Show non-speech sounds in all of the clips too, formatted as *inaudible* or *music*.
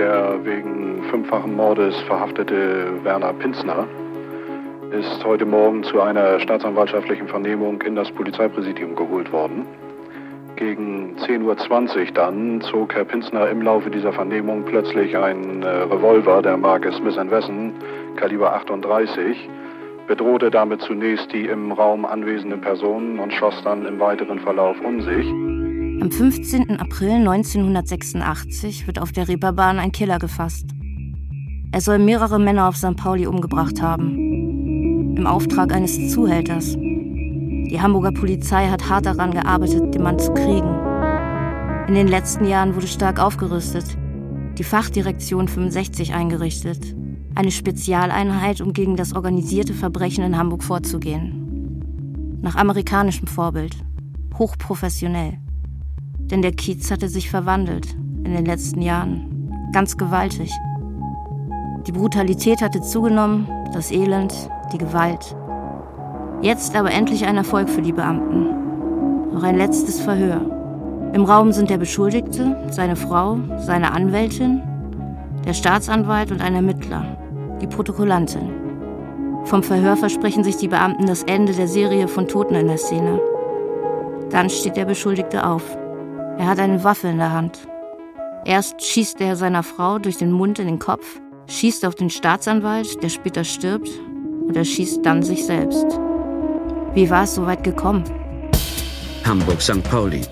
Der wegen fünffachen Mordes verhaftete Werner Pinzner ist heute Morgen zu einer staatsanwaltschaftlichen Vernehmung in das Polizeipräsidium geholt worden. Gegen 10.20 Uhr dann zog Herr Pinzner im Laufe dieser Vernehmung plötzlich einen äh, Revolver der Marke Smith Wesson, Kaliber 38, bedrohte damit zunächst die im Raum anwesenden Personen und schoss dann im weiteren Verlauf um sich. Am 15. April 1986 wird auf der Reeperbahn ein Killer gefasst. Er soll mehrere Männer auf St. Pauli umgebracht haben. Im Auftrag eines Zuhälters. Die Hamburger Polizei hat hart daran gearbeitet, den Mann zu kriegen. In den letzten Jahren wurde stark aufgerüstet. Die Fachdirektion 65 eingerichtet. Eine Spezialeinheit, um gegen das organisierte Verbrechen in Hamburg vorzugehen. Nach amerikanischem Vorbild. Hochprofessionell. Denn der Kiez hatte sich verwandelt in den letzten Jahren. Ganz gewaltig. Die Brutalität hatte zugenommen, das Elend, die Gewalt. Jetzt aber endlich ein Erfolg für die Beamten. Noch ein letztes Verhör. Im Raum sind der Beschuldigte, seine Frau, seine Anwältin, der Staatsanwalt und ein Ermittler, die Protokollantin. Vom Verhör versprechen sich die Beamten das Ende der Serie von Toten in der Szene. Dann steht der Beschuldigte auf. Er hat eine Waffe in der Hand. Erst schießt er seiner Frau durch den Mund in den Kopf, schießt auf den Staatsanwalt, der später stirbt, und er schießt dann sich selbst. Wie war es so weit gekommen? Hamburg-St. Pauli.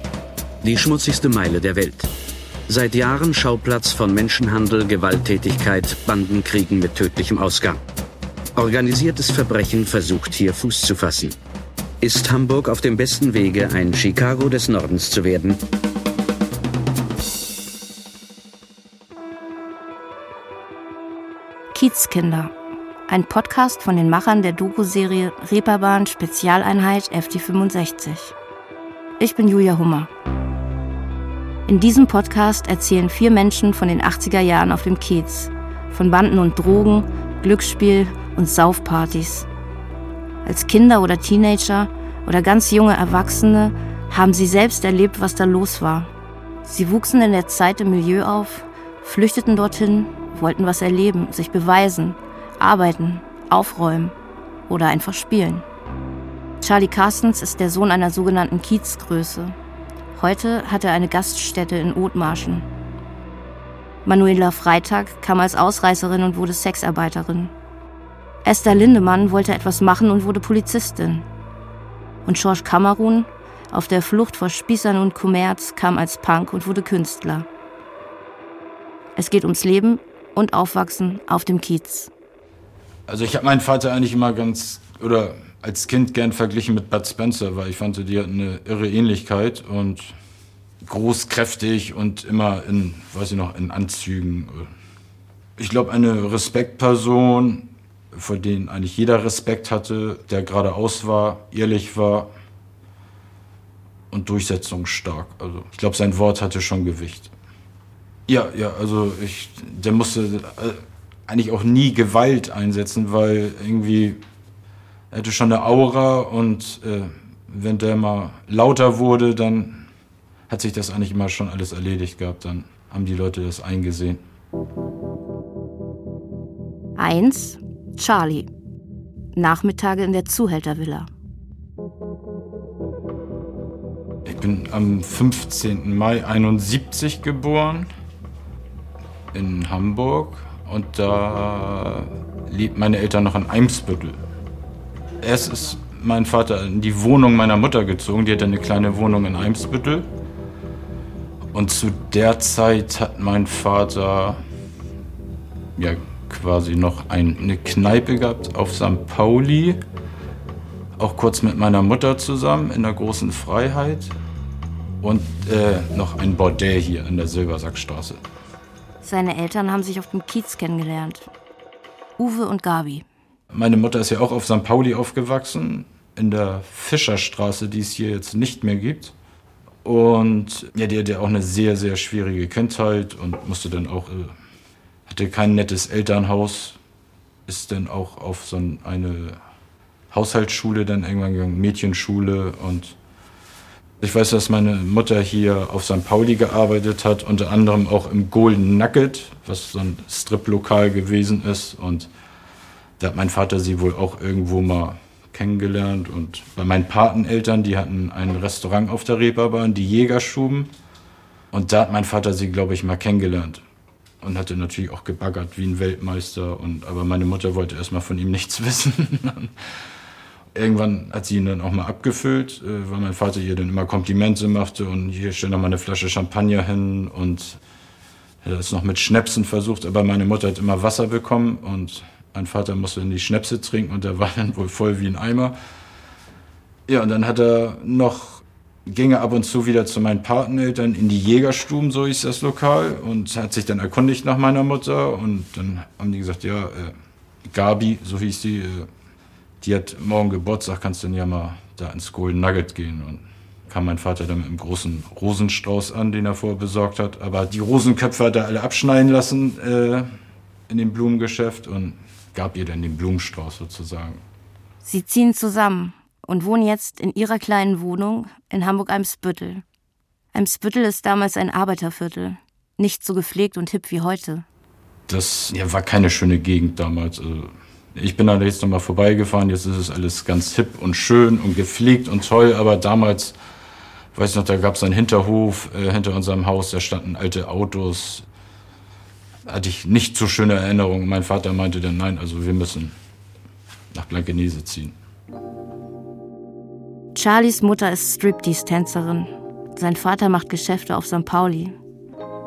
Die schmutzigste Meile der Welt. Seit Jahren Schauplatz von Menschenhandel, Gewalttätigkeit, Bandenkriegen mit tödlichem Ausgang. Organisiertes Verbrechen versucht hier Fuß zu fassen. Ist Hamburg auf dem besten Wege, ein Chicago des Nordens zu werden? Kiezkinder. Ein Podcast von den Machern der Doku-Serie Reeperbahn Spezialeinheit FD65. Ich bin Julia Hummer. In diesem Podcast erzählen vier Menschen von den 80er Jahren auf dem Kiez. Von Banden und Drogen, Glücksspiel und Saufpartys. Als Kinder oder Teenager oder ganz junge Erwachsene haben sie selbst erlebt, was da los war. Sie wuchsen in der Zeit im Milieu auf, flüchteten dorthin wollten was erleben, sich beweisen, arbeiten, aufräumen oder einfach spielen. Charlie Carstens ist der Sohn einer sogenannten Kiezgröße. Heute hat er eine Gaststätte in Othmarschen. Manuela Freitag kam als Ausreißerin und wurde Sexarbeiterin. Esther Lindemann wollte etwas machen und wurde Polizistin. Und George Kamerun, auf der Flucht vor Spießern und Kommerz, kam als Punk und wurde Künstler. Es geht ums Leben und Aufwachsen auf dem Kiez. Also ich habe meinen Vater eigentlich immer ganz, oder als Kind gern verglichen mit Bud Spencer, weil ich fand, die hatten eine irre Ähnlichkeit und groß, kräftig und immer in, weiß ich noch, in Anzügen. Ich glaube, eine Respektperson, vor denen eigentlich jeder Respekt hatte, der geradeaus war, ehrlich war und durchsetzungsstark. Also ich glaube, sein Wort hatte schon Gewicht. Ja, ja, also ich, der musste äh, eigentlich auch nie Gewalt einsetzen, weil irgendwie er hatte schon eine Aura und äh, wenn der mal lauter wurde, dann hat sich das eigentlich immer schon alles erledigt gehabt. Dann haben die Leute das eingesehen. Eins, Charlie. Nachmittage in der Zuhältervilla. Ich bin am 15. Mai 71 geboren in Hamburg und da lebt meine Eltern noch in Eimsbüttel. Erst ist mein Vater in die Wohnung meiner Mutter gezogen, die hatte eine kleine Wohnung in Eimsbüttel. Und zu der Zeit hat mein Vater ja quasi noch eine Kneipe gehabt auf St. Pauli, auch kurz mit meiner Mutter zusammen in der großen Freiheit und äh, noch ein Bordell hier in der Silbersackstraße. Seine Eltern haben sich auf dem Kiez kennengelernt. Uwe und Gabi. Meine Mutter ist ja auch auf St. Pauli aufgewachsen, in der Fischerstraße, die es hier jetzt nicht mehr gibt. Und ja, die hatte ja auch eine sehr, sehr schwierige Kindheit und musste dann auch, äh, hatte kein nettes Elternhaus, ist dann auch auf so eine Haushaltsschule dann irgendwann gegangen, Mädchenschule und Ich weiß, dass meine Mutter hier auf St. Pauli gearbeitet hat, unter anderem auch im Golden Nugget, was so ein Strip-Lokal gewesen ist. Und da hat mein Vater sie wohl auch irgendwo mal kennengelernt. Und bei meinen Pateneltern, die hatten ein Restaurant auf der Reeperbahn, die Jägerschuben. Und da hat mein Vater sie, glaube ich, mal kennengelernt. Und hatte natürlich auch gebaggert wie ein Weltmeister. Und, aber meine Mutter wollte erstmal von ihm nichts *laughs* wissen. Irgendwann hat sie ihn dann auch mal abgefüllt, äh, weil mein Vater ihr dann immer Komplimente machte und hier steht noch mal eine Flasche Champagner hin und er hat es noch mit Schnäpsen versucht, aber meine Mutter hat immer Wasser bekommen und mein Vater musste dann die Schnäpse trinken und der war dann wohl voll wie ein Eimer. Ja, und dann hat er noch, ging er ab und zu wieder zu meinen Pateneltern in die Jägerstuben, so hieß das Lokal, und hat sich dann erkundigt nach meiner Mutter und dann haben die gesagt, ja, äh, Gabi, so hieß die, äh, die hat morgen Geburtstag, kannst du denn ja mal da ins Golden Nugget gehen. Und kam mein Vater dann mit einem großen Rosenstrauß an, den er vorher besorgt hat. Aber die Rosenköpfe hat er alle abschneiden lassen äh, in dem Blumengeschäft und gab ihr dann den Blumenstrauß sozusagen. Sie ziehen zusammen und wohnen jetzt in ihrer kleinen Wohnung in Hamburg-Eimsbüttel. Eimsbüttel ist damals ein Arbeiterviertel, nicht so gepflegt und hip wie heute. Das ja, war keine schöne Gegend damals. Also ich bin da jetzt nochmal vorbeigefahren, jetzt ist es alles ganz hip und schön und gepflegt und toll, aber damals, weiß noch, da gab es einen Hinterhof äh, hinter unserem Haus, da standen alte Autos. Hatte ich nicht so schöne Erinnerungen. Mein Vater meinte dann, nein, also wir müssen nach Blankenese ziehen. Charlies Mutter ist Striptease-Tänzerin. Sein Vater macht Geschäfte auf St. Pauli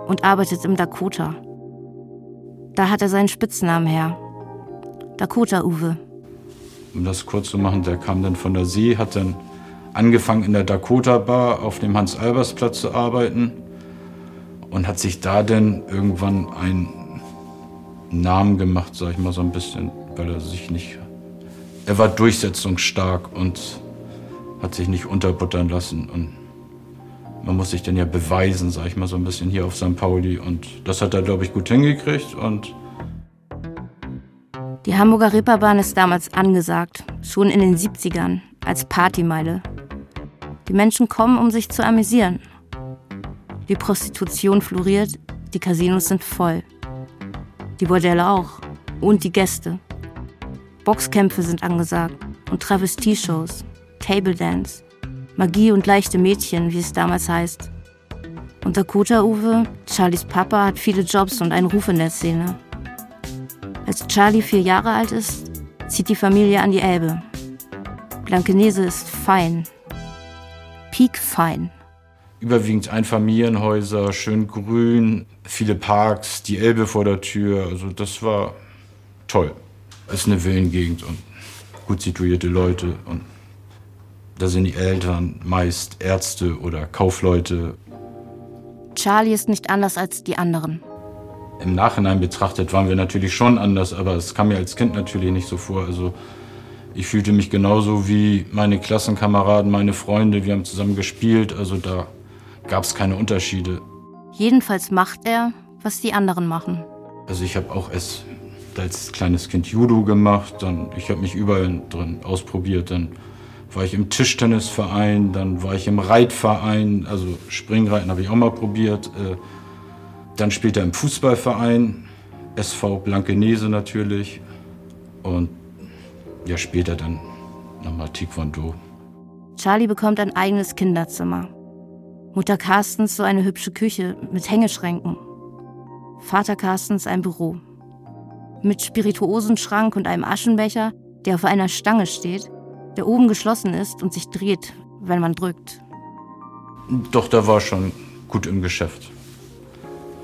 und arbeitet im Dakota. Da hat er seinen Spitznamen her, Dakota-Uwe. Um das kurz zu machen, der kam dann von der See, hat dann angefangen in der Dakota-Bar auf dem Hans-Albers-Platz zu arbeiten und hat sich da dann irgendwann einen Namen gemacht, sag ich mal so ein bisschen, weil er sich nicht. Er war durchsetzungsstark und hat sich nicht unterbuttern lassen. Und man muss sich dann ja beweisen, sag ich mal so ein bisschen hier auf St. Pauli. Und das hat er, glaube ich, gut hingekriegt. Und die Hamburger Ripperbahn ist damals angesagt, schon in den 70ern, als Partymeile. Die Menschen kommen, um sich zu amüsieren. Die Prostitution floriert, die Casinos sind voll. Die Bordelle auch. Und die Gäste. Boxkämpfe sind angesagt und Travestie-Shows, Table Dance, Magie und leichte Mädchen, wie es damals heißt. Und Dakota Uwe, Charlies Papa, hat viele Jobs und einen Ruf in der Szene. Als Charlie vier Jahre alt ist, zieht die Familie an die Elbe. Blankenese ist fein. Peak fein. Überwiegend Einfamilienhäuser, schön grün, viele Parks, die Elbe vor der Tür. Also das war toll. Es ist eine Villengegend und gut situierte Leute. Und da sind die Eltern meist Ärzte oder Kaufleute. Charlie ist nicht anders als die anderen. Im Nachhinein betrachtet waren wir natürlich schon anders, aber es kam mir als Kind natürlich nicht so vor. Also ich fühlte mich genauso wie meine Klassenkameraden, meine Freunde. Wir haben zusammen gespielt, also da gab es keine Unterschiede. Jedenfalls macht er, was die anderen machen. Also ich habe auch erst als kleines Kind Judo gemacht, dann ich habe mich überall drin ausprobiert, dann war ich im Tischtennisverein, dann war ich im Reitverein, also Springreiten habe ich auch mal probiert. Äh, dann später im Fußballverein, SV Blankenese natürlich. Und ja, später dann nochmal Taekwondo. Charlie bekommt ein eigenes Kinderzimmer. Mutter Carstens so eine hübsche Küche mit Hängeschränken. Vater Carstens ein Büro. Mit Spirituosenschrank und einem Aschenbecher, der auf einer Stange steht, der oben geschlossen ist und sich dreht, wenn man drückt. Doch, da war schon gut im Geschäft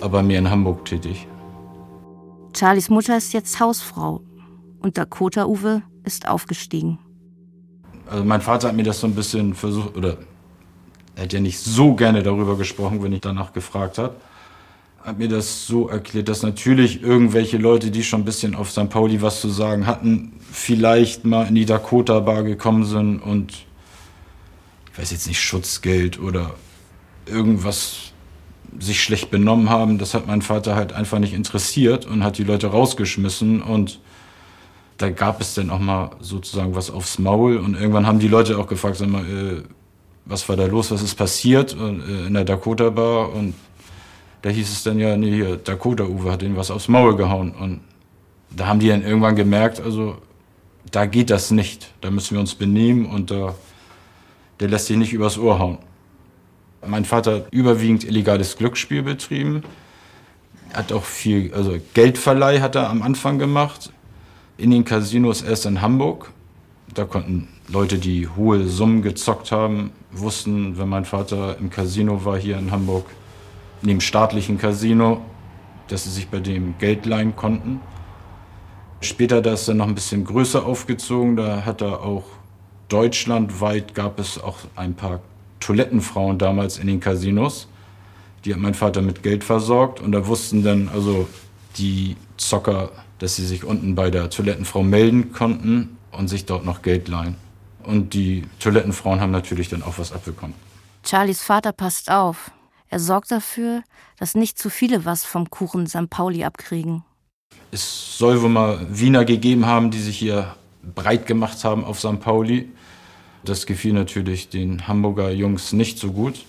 aber mir in Hamburg tätig. Charlies Mutter ist jetzt Hausfrau und Dakota Uwe ist aufgestiegen. Also mein Vater hat mir das so ein bisschen versucht, oder er hat ja nicht so gerne darüber gesprochen, wenn ich danach gefragt habe. Hat mir das so erklärt, dass natürlich irgendwelche Leute, die schon ein bisschen auf St. Pauli was zu sagen hatten, vielleicht mal in die Dakota Bar gekommen sind und ich weiß jetzt nicht, Schutzgeld oder irgendwas sich schlecht benommen haben, das hat mein Vater halt einfach nicht interessiert und hat die Leute rausgeschmissen und da gab es dann auch mal sozusagen was aufs Maul und irgendwann haben die Leute auch gefragt, sag mal, äh, was war da los, was ist passiert äh, in der Dakota Bar und da hieß es dann ja, nee, hier, Dakota Uwe hat ihnen was aufs Maul gehauen und da haben die dann irgendwann gemerkt, also da geht das nicht, da müssen wir uns benehmen und da, der lässt sich nicht übers Ohr hauen. Mein Vater hat überwiegend illegales Glücksspiel betrieben, hat auch viel, also Geldverleih hat er am Anfang gemacht, in den Casinos erst in Hamburg. Da konnten Leute, die hohe Summen gezockt haben, wussten, wenn mein Vater im Casino war hier in Hamburg, in dem staatlichen Casino, dass sie sich bei dem Geld leihen konnten. Später da ist er noch ein bisschen größer aufgezogen. Da hat er auch deutschlandweit gab es auch ein paar Toilettenfrauen damals in den Casinos. Die hat mein Vater mit Geld versorgt und da wussten dann also die Zocker, dass sie sich unten bei der Toilettenfrau melden konnten und sich dort noch Geld leihen. Und die Toilettenfrauen haben natürlich dann auch was abbekommen. Charlies Vater passt auf. Er sorgt dafür, dass nicht zu viele was vom Kuchen St. Pauli abkriegen. Es soll wohl mal Wiener gegeben haben, die sich hier breit gemacht haben auf St. Pauli. Das gefiel natürlich den Hamburger Jungs nicht so gut.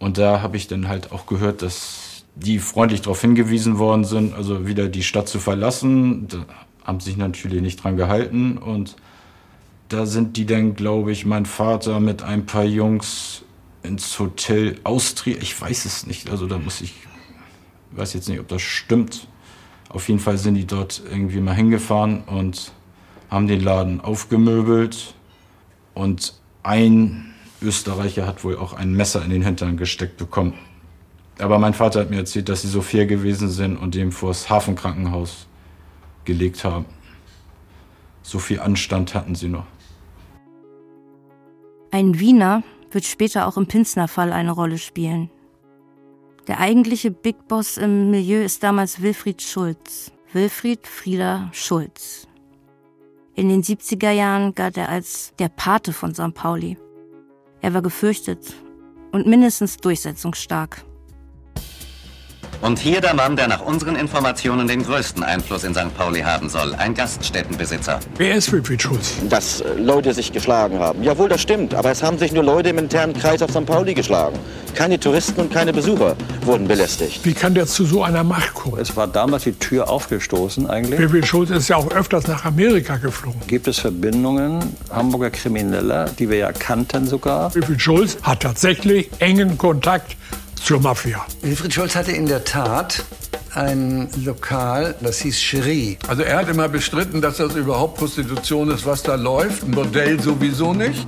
Und da habe ich dann halt auch gehört, dass die freundlich darauf hingewiesen worden sind, also wieder die Stadt zu verlassen. Da haben sich natürlich nicht dran gehalten. Und da sind die dann, glaube ich, mein Vater mit ein paar Jungs ins Hotel Austria. Ich weiß es nicht. Also da muss ich, weiß jetzt nicht, ob das stimmt. Auf jeden Fall sind die dort irgendwie mal hingefahren und haben den Laden aufgemöbelt. Und ein Österreicher hat wohl auch ein Messer in den Hintern gesteckt bekommen. Aber mein Vater hat mir erzählt, dass sie so fair gewesen sind und dem vors Hafenkrankenhaus gelegt haben. So viel Anstand hatten sie noch. Ein Wiener wird später auch im Pinsner-Fall eine Rolle spielen. Der eigentliche Big Boss im Milieu ist damals Wilfried Schulz. Wilfried Frieder Schulz. In den 70er Jahren galt er als der Pate von St. Pauli. Er war gefürchtet und mindestens durchsetzungsstark. Und hier der Mann, der nach unseren Informationen den größten Einfluss in St. Pauli haben soll. Ein Gaststättenbesitzer. Wer ist Wilfried Schulz? Dass äh, Leute sich geschlagen haben. Jawohl, das stimmt. Aber es haben sich nur Leute im internen Kreis auf St. Pauli geschlagen. Keine Touristen und keine Besucher wurden belästigt. Wie kann der zu so einer Macht kommen? Es war damals die Tür aufgestoßen eigentlich. Wilfried Schulz ist ja auch öfters nach Amerika geflogen. Gibt es Verbindungen Hamburger Krimineller, die wir ja kannten sogar? Wilfried Schulz hat tatsächlich engen Kontakt zur Mafia. Wilfried Schulz hatte in der Tat ein Lokal, das hieß Cherie. Also er hat immer bestritten, dass das überhaupt Prostitution ist, was da läuft. Ein Bordell sowieso nicht.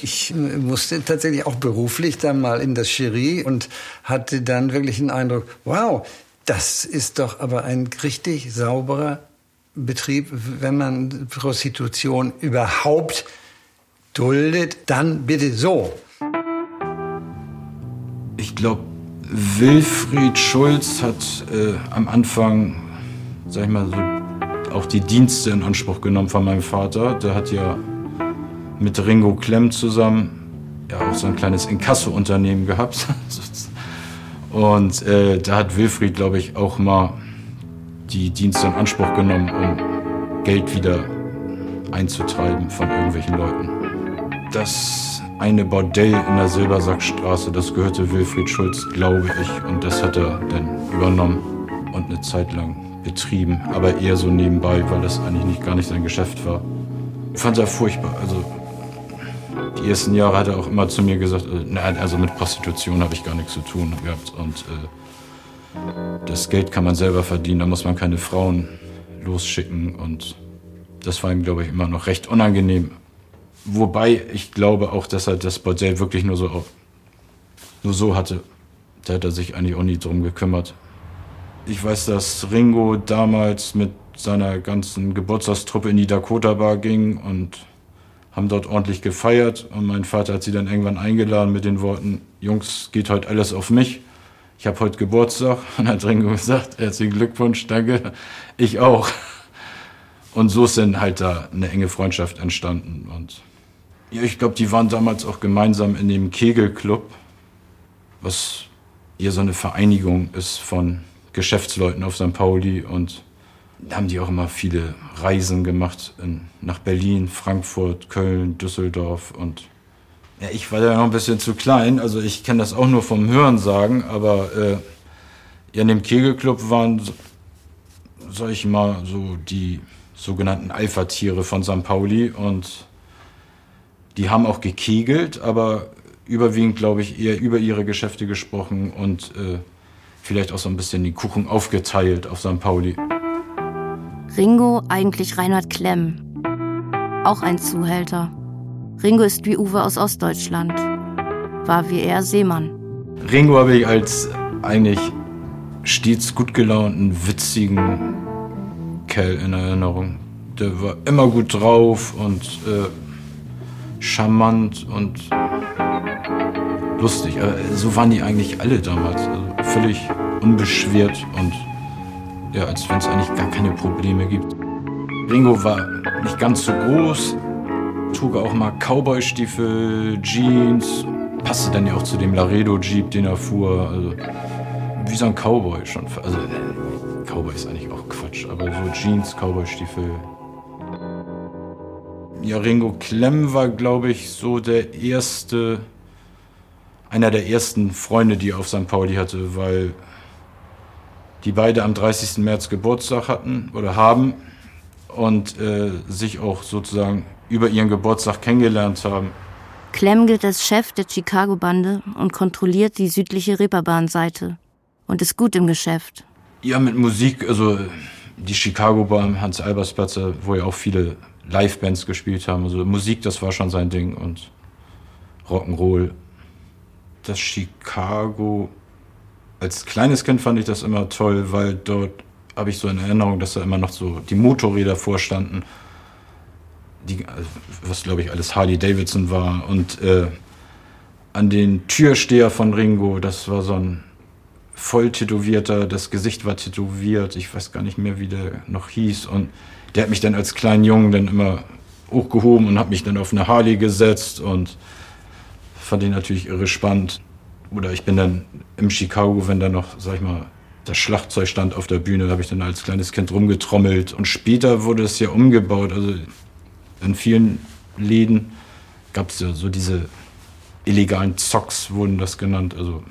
Ich musste tatsächlich auch beruflich dann mal in das Cherie und hatte dann wirklich den Eindruck, wow, das ist doch aber ein richtig sauberer Betrieb, wenn man Prostitution überhaupt duldet, dann bitte so ich glaube, Wilfried Schulz hat äh, am Anfang, sag ich mal, so auch die Dienste in Anspruch genommen von meinem Vater. Der hat ja mit Ringo Klemm zusammen ja auch so ein kleines Inkasso-Unternehmen gehabt. *laughs* Und äh, da hat Wilfried, glaube ich, auch mal die Dienste in Anspruch genommen, um Geld wieder einzutreiben von irgendwelchen Leuten. Das eine Bordell in der Silbersackstraße, das gehörte Wilfried Schulz, glaube ich. Und das hat er dann übernommen und eine Zeit lang betrieben. Aber eher so nebenbei, weil das eigentlich nicht, gar nicht sein Geschäft war. Ich fand er furchtbar. Also die ersten Jahre hat er auch immer zu mir gesagt, äh, nein, also mit Prostitution habe ich gar nichts zu tun gehabt. Und äh, das Geld kann man selber verdienen, da muss man keine Frauen losschicken. Und das war ihm, glaube ich, immer noch recht unangenehm. Wobei ich glaube auch, dass er das Bordell wirklich nur so, nur so hatte. Da hat er sich eigentlich auch nie drum gekümmert. Ich weiß, dass Ringo damals mit seiner ganzen Geburtstagstruppe in die Dakota Bar ging und haben dort ordentlich gefeiert. Und mein Vater hat sie dann irgendwann eingeladen mit den Worten, Jungs, geht heute alles auf mich. Ich habe heute Geburtstag. *laughs* Und hat Ringo gesagt, herzlichen Glückwunsch, danke. Ich auch. Und so ist dann halt da eine enge Freundschaft entstanden. Und ja, ich glaube, die waren damals auch gemeinsam in dem Kegelclub, was hier so eine Vereinigung ist von Geschäftsleuten auf St. Pauli. Und da haben die auch immer viele Reisen gemacht in, nach Berlin, Frankfurt, Köln, Düsseldorf. Und Ja, ich war ja noch ein bisschen zu klein, also ich kenne das auch nur vom Hören sagen, aber äh, ja, in dem Kegelclub waren, sag ich mal, so die sogenannten Alpha-Tiere von St. Pauli und die haben auch gekegelt, aber überwiegend, glaube ich, eher über ihre Geschäfte gesprochen und äh, vielleicht auch so ein bisschen die Kuchen aufgeteilt auf St. Pauli. Ringo eigentlich Reinhard Klemm. Auch ein Zuhälter. Ringo ist wie Uwe aus Ostdeutschland. War wie er Seemann. Ringo habe ich als eigentlich stets gut gelaunten, witzigen Kerl in Erinnerung. Der war immer gut drauf und äh, charmant und lustig. Aber so waren die eigentlich alle damals. Also völlig unbeschwert und ja, als wenn es eigentlich gar keine Probleme gibt. Ringo war nicht ganz so groß, trug auch mal Cowboy-Stiefel, Jeans, passte dann ja auch zu dem Laredo-Jeep, den er fuhr. Also wie so ein Cowboy schon. Also äh, Cowboy ist eigentlich auch Quatsch, aber so Jeans, Cowboy-Stiefel. Ja, Ringo Klemm war, glaube ich, so der erste, einer der ersten Freunde, die er auf St. Pauli hatte, weil die beide am 30. März Geburtstag hatten oder haben und äh, sich auch sozusagen über ihren Geburtstag kennengelernt haben. Clem gilt als Chef der Chicago-Bande und kontrolliert die südliche Reeperbahn-Seite und ist gut im Geschäft. Ja, mit Musik, also die Chicago-Bahn, Hans-Albers-Platz, wo ja auch viele Live-Bands gespielt haben. Also Musik, das war schon sein Ding und Rock'n'Roll. Das Chicago als kleines Kind fand ich das immer toll, weil dort habe ich so in Erinnerung, dass da immer noch so die Motorräder vorstanden, die, was glaube ich alles Harley Davidson war. Und äh, an den Türsteher von Ringo, das war so ein voll tätowierter, das Gesicht war tätowiert, ich weiß gar nicht mehr, wie der noch hieß. Und der hat mich dann als kleinen Jungen dann immer hochgehoben und hat mich dann auf eine Harley gesetzt und fand ich natürlich irre spannend. Oder ich bin dann im Chicago, wenn da noch, sag ich mal, das Schlagzeug stand auf der Bühne, habe ich dann als kleines Kind rumgetrommelt. Und später wurde es ja umgebaut. Also in vielen Läden gab es ja so diese illegalen Zocks, wurden das genannt. Also,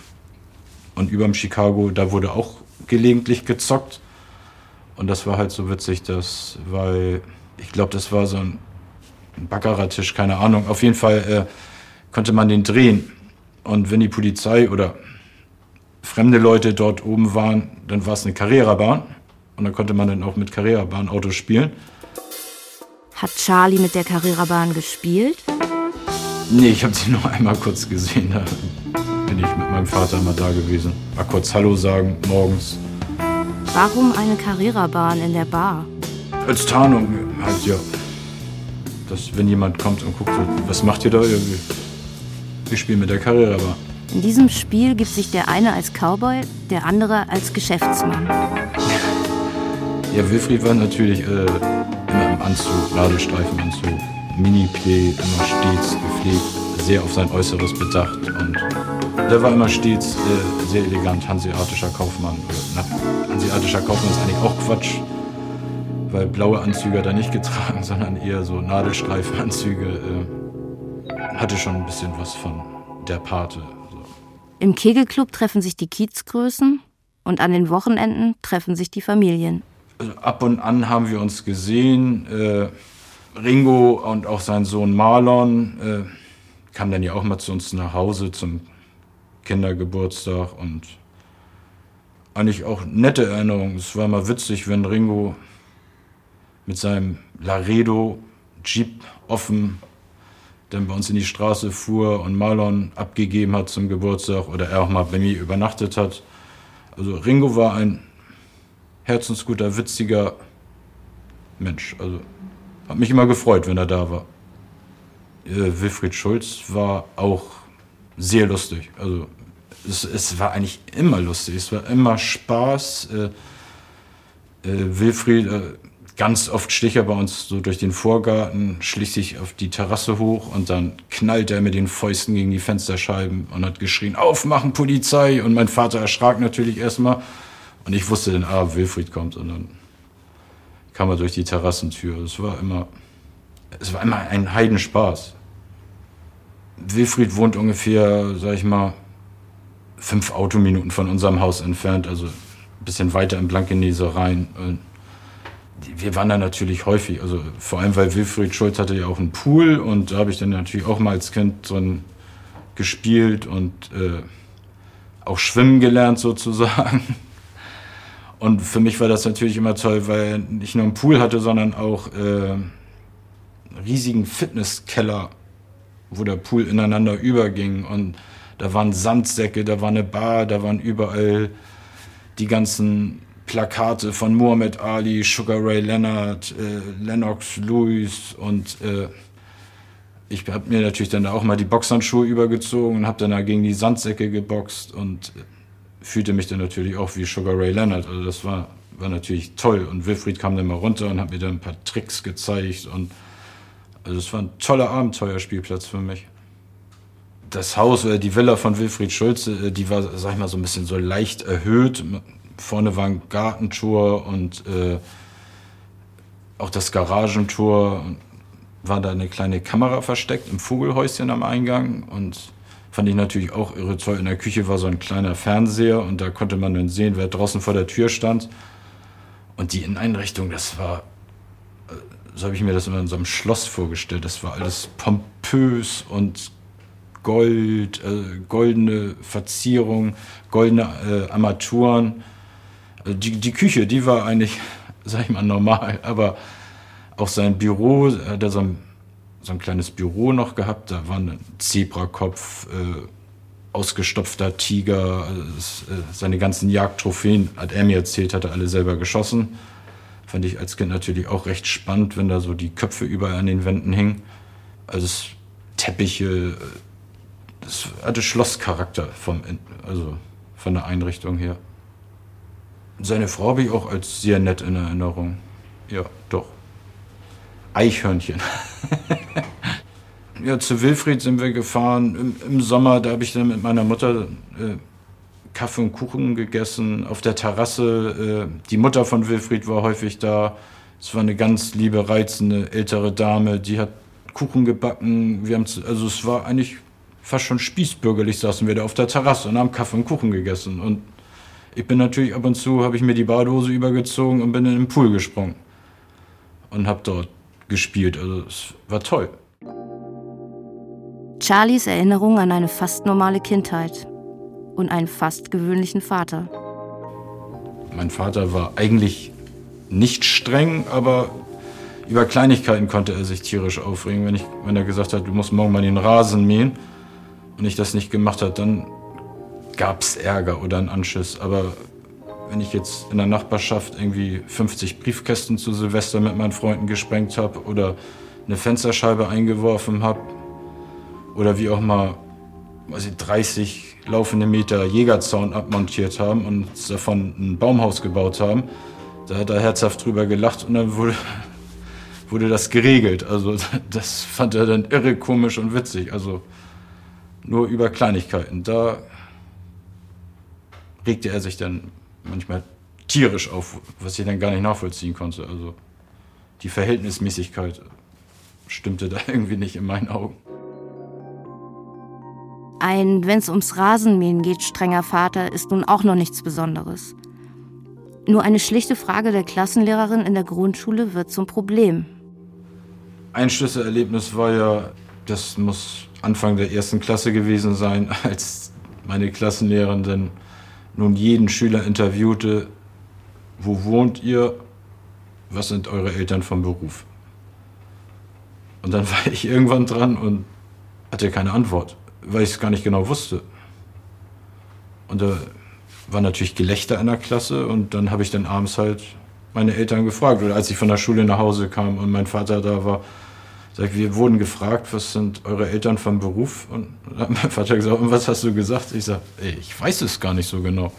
und überm Chicago, da wurde auch gelegentlich gezockt. Und das war halt so witzig, dass, weil ich glaube, das war so ein Baccarat-Tisch, keine Ahnung. Auf jeden Fall äh, konnte man den drehen. Und wenn die Polizei oder fremde Leute dort oben waren, dann war es eine Carrera-Bahn. Und dann konnte man dann auch mit Carrera-Bahn-Autos spielen. Hat Charlie mit der Carrera-Bahn gespielt? Nee, ich habe sie nur einmal kurz gesehen. Bin ich mit meinem Vater mal da gewesen. Mal kurz Hallo sagen, morgens. Warum eine Carrera-Bahn in der Bar? Als Tarnung halt, ja. Dass, wenn jemand kommt und guckt, was macht ihr da? irgendwie? Wir spielen mit der Carrera-Bahn. In diesem Spiel gibt sich der eine als Cowboy, der andere als Geschäftsmann. *laughs* Ja, Wilfried war natürlich äh, immer im Anzug, Nadelstreifenanzug, Mini-Play, immer stets gepflegt, sehr auf sein Äußeres bedacht und der war immer stets äh, sehr elegant, hanseatischer Kaufmann. Na, hanseatischer Kaufmann ist eigentlich auch Quatsch, weil blaue Anzüge hat er nicht getragen, *laughs* sondern eher so Nadelstreifenanzüge. Äh, hatte schon ein bisschen was von der Pate. So. Im Kegelclub treffen sich die Kiezgrößen und an den Wochenenden treffen sich die Familien. Also ab und an haben wir uns gesehen. Äh, Ringo und auch sein Sohn Marlon äh, kamen dann ja auch mal zu uns nach Hause zum Kindergeburtstag und eigentlich auch nette Erinnerungen. Es war mal witzig, wenn Ringo mit seinem Laredo Jeep offen dann bei uns in die Straße fuhr und Marlon abgegeben hat zum Geburtstag oder er auch mal bei mir übernachtet hat. Also Ringo war ein herzensguter, witziger Mensch. Also hat mich immer gefreut, wenn er da war. Äh, Wilfried Schulz war auch sehr lustig. Also es, es, war eigentlich immer lustig. Es war immer Spaß. Äh, äh, Wilfried äh, ganz oft schlich er bei uns so durch den Vorgarten, schlich sich auf die Terrasse hoch und dann knallte er mit den Fäusten gegen die Fensterscheiben und hat geschrien, aufmachen, Polizei! Und mein Vater erschrak natürlich erstmal. Und ich wusste dann, ah, Wilfried kommt. Und dann kam er durch die Terrassentür. Es war immer, es war immer ein Heidenspaß. Wilfried wohnt ungefähr, sag ich mal, fünf Autominuten von unserem Haus entfernt, also ein bisschen weiter in Blankenese rein. Und wir waren da natürlich häufig, also vor allem, weil Wilfried Schulz hatte ja auch einen Pool und da habe ich dann natürlich auch mal als Kind drin gespielt und äh, auch schwimmen gelernt sozusagen. *laughs* Und für mich war das natürlich immer toll, weil nicht nur einen Pool hatte, sondern auch äh, einen riesigen Fitnesskeller, wo der Pool ineinander überging. Und da waren Sandsäcke, da war eine Bar, da waren überall die ganzen Plakate von Muhammad Ali, Sugar Ray Leonard, äh, Lennox Lewis und äh, ich habe mir natürlich dann auch mal die Boxhandschuhe übergezogen und habe dann da gegen die Sandsäcke geboxt und fühlte mich dann natürlich auch wie Sugar Ray Leonard. Also das war, war natürlich toll. Und Wilfried kam dann mal runter und hat mir dann ein paar Tricks gezeigt. Und also es war ein toller Abenteuerspielplatz für mich. Das Haus oder die Villa von Wilfried Schulze, äh, die war, sag ich mal, so ein bisschen so leicht erhöht. Vorne war ein Gartentor und äh, auch das Garagentor. War da eine kleine Kamera versteckt im Vogelhäuschen am Eingang und Fand ich natürlich auch irre toll. In der Küche war so ein kleiner Fernseher und da konnte man dann sehen, wer draußen vor der Tür stand. Und die Inneneinrichtung, das war, äh, so habe ich mir das immer in so einem Schloss vorgestellt. Das war alles pompös und Gold, äh, goldene Verzierung, goldene äh, Armaturen. Also die, die Küche, die war eigentlich, *laughs* sag ich mal, normal, aber auch sein Büro, hat er so ein so ein kleines Büro noch gehabt. Da war ein Zebrakopf, äh, ausgestopfter Tiger, also das, äh, seine ganzen Jagdtrophäen, hat er mir erzählt, hat er alle selber geschossen. Fand ich als Kind natürlich auch recht spannend, wenn da so die Köpfe überall an den Wänden hingen. Also es, Teppiche, äh, das hatte Schlosscharakter vom, also von der Einrichtung her. Seine Frau habe ich auch als sehr nett in Erinnerung. Ja, doch. Eichhörnchen. *laughs* ja, zu Wilfried sind wir gefahren im, im Sommer. Da habe ich dann mit meiner Mutter äh, Kaffee und Kuchen gegessen auf der Terrasse. Äh, die Mutter von Wilfried war häufig da. Es war eine ganz liebe, reizende ältere Dame, die hat Kuchen gebacken. Wir haben, also es war eigentlich fast schon spießbürgerlich, saßen wir da auf der Terrasse und haben Kaffee und Kuchen gegessen. Und ich bin natürlich ab und zu, habe ich mir die Badehose übergezogen und bin in den Pool gesprungen. Und habe dort gespielt. Also es war toll. Charlies Erinnerung an eine fast normale Kindheit und einen fast gewöhnlichen Vater. Mein Vater war eigentlich nicht streng, aber über Kleinigkeiten konnte er sich tierisch aufregen. Wenn, ich, wenn er gesagt hat, du musst morgen mal den Rasen mähen und ich das nicht gemacht habe, dann gab es Ärger oder einen Anschiss. Aber wenn ich jetzt in der Nachbarschaft irgendwie 50 Briefkästen zu Silvester mit meinen Freunden gesprengt habe oder eine Fensterscheibe eingeworfen habe oder wie auch mal weiß ich, 30 laufende Meter Jägerzaun abmontiert haben und davon ein Baumhaus gebaut haben, da hat er herzhaft drüber gelacht und dann wurde, wurde das geregelt. Also *laughs* das fand er dann irre komisch und witzig. Also nur über Kleinigkeiten. Da regte er sich dann manchmal tierisch auf, was ich dann gar nicht nachvollziehen konnte. Also die Verhältnismäßigkeit stimmte da *laughs* irgendwie nicht in meinen Augen. Ein, wenn es ums Rasenmähen geht, strenger Vater ist nun auch noch nichts Besonderes. Nur eine schlichte Frage der Klassenlehrerin in der Grundschule wird zum Problem. Ein Schlüsselerlebnis war ja, das muss Anfang der ersten Klasse gewesen sein, *laughs* als meine Klassenlehrerin nun jeden Schüler interviewte, wo wohnt ihr, was sind eure Eltern vom Beruf? Und dann *laughs* war ich irgendwann dran und hatte keine Antwort, weil ich es gar nicht genau wusste. Und da war natürlich Gelächter in der Klasse und dann habe ich dann abends halt meine Eltern gefragt. Oder als ich von der Schule nach Hause kam und mein Vater da war, Sag, wir wurden gefragt, was sind eure Eltern vom Beruf? Und dann hat mein Vater gesagt, und was hast du gesagt? Ich sage, ich weiß es gar nicht so genau.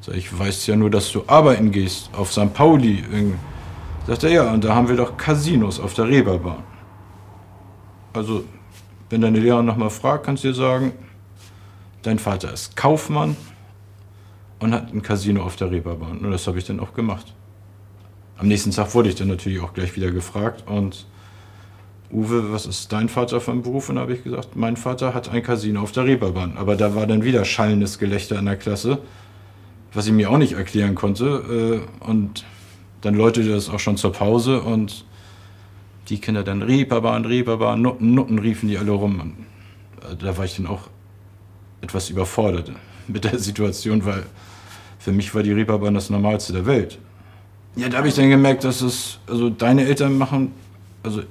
Sag, ich weiß ja nur, dass du arbeiten gehst auf St. Pauli. Sagt er, ja, und da haben wir doch Casinos auf der Reeperbahn. Also, wenn deine Lehrerin nochmal fragt, kannst du dir sagen, dein Vater ist Kaufmann und hat ein Casino auf der Reeperbahn. Und das habe ich dann auch gemacht. Am nächsten Tag wurde ich dann natürlich auch gleich wieder gefragt und Uwe, was ist dein Vater für Beruf? Und da habe ich gesagt, mein Vater hat ein Casino auf der Reeperbahn. Aber da war dann wieder schallendes Gelächter in der Klasse, was ich mir auch nicht erklären konnte. Äh, und dann läutete das auch schon zur Pause und die Kinder dann Reeperbahn, Reeperbahn, Nutten, Nutten riefen die alle rum. Und äh, da war ich dann auch etwas überfordert mit der Situation, weil für mich war die Reeperbahn das Normalste der Welt. Ja, da habe ich dann gemerkt, dass es, also deine Eltern machen, also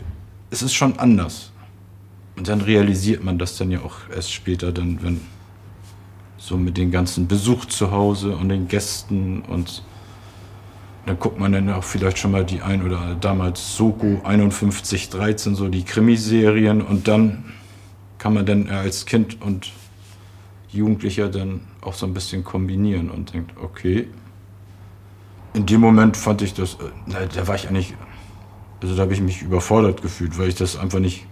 es ist schon anders. Und dann realisiert man das dann ja auch erst später, dann, wenn so mit den ganzen Besuch zu Hause und den Gästen und dann guckt man dann auch vielleicht schon mal die ein oder damals Soko 5113, so die Krimiserien und dann kann man dann als Kind und Jugendlicher dann auch so ein bisschen kombinieren und denkt, okay, in dem Moment fand ich das, äh, da war ich eigentlich, also da habe ich mich überfordert gefühlt, weil ich das einfach nicht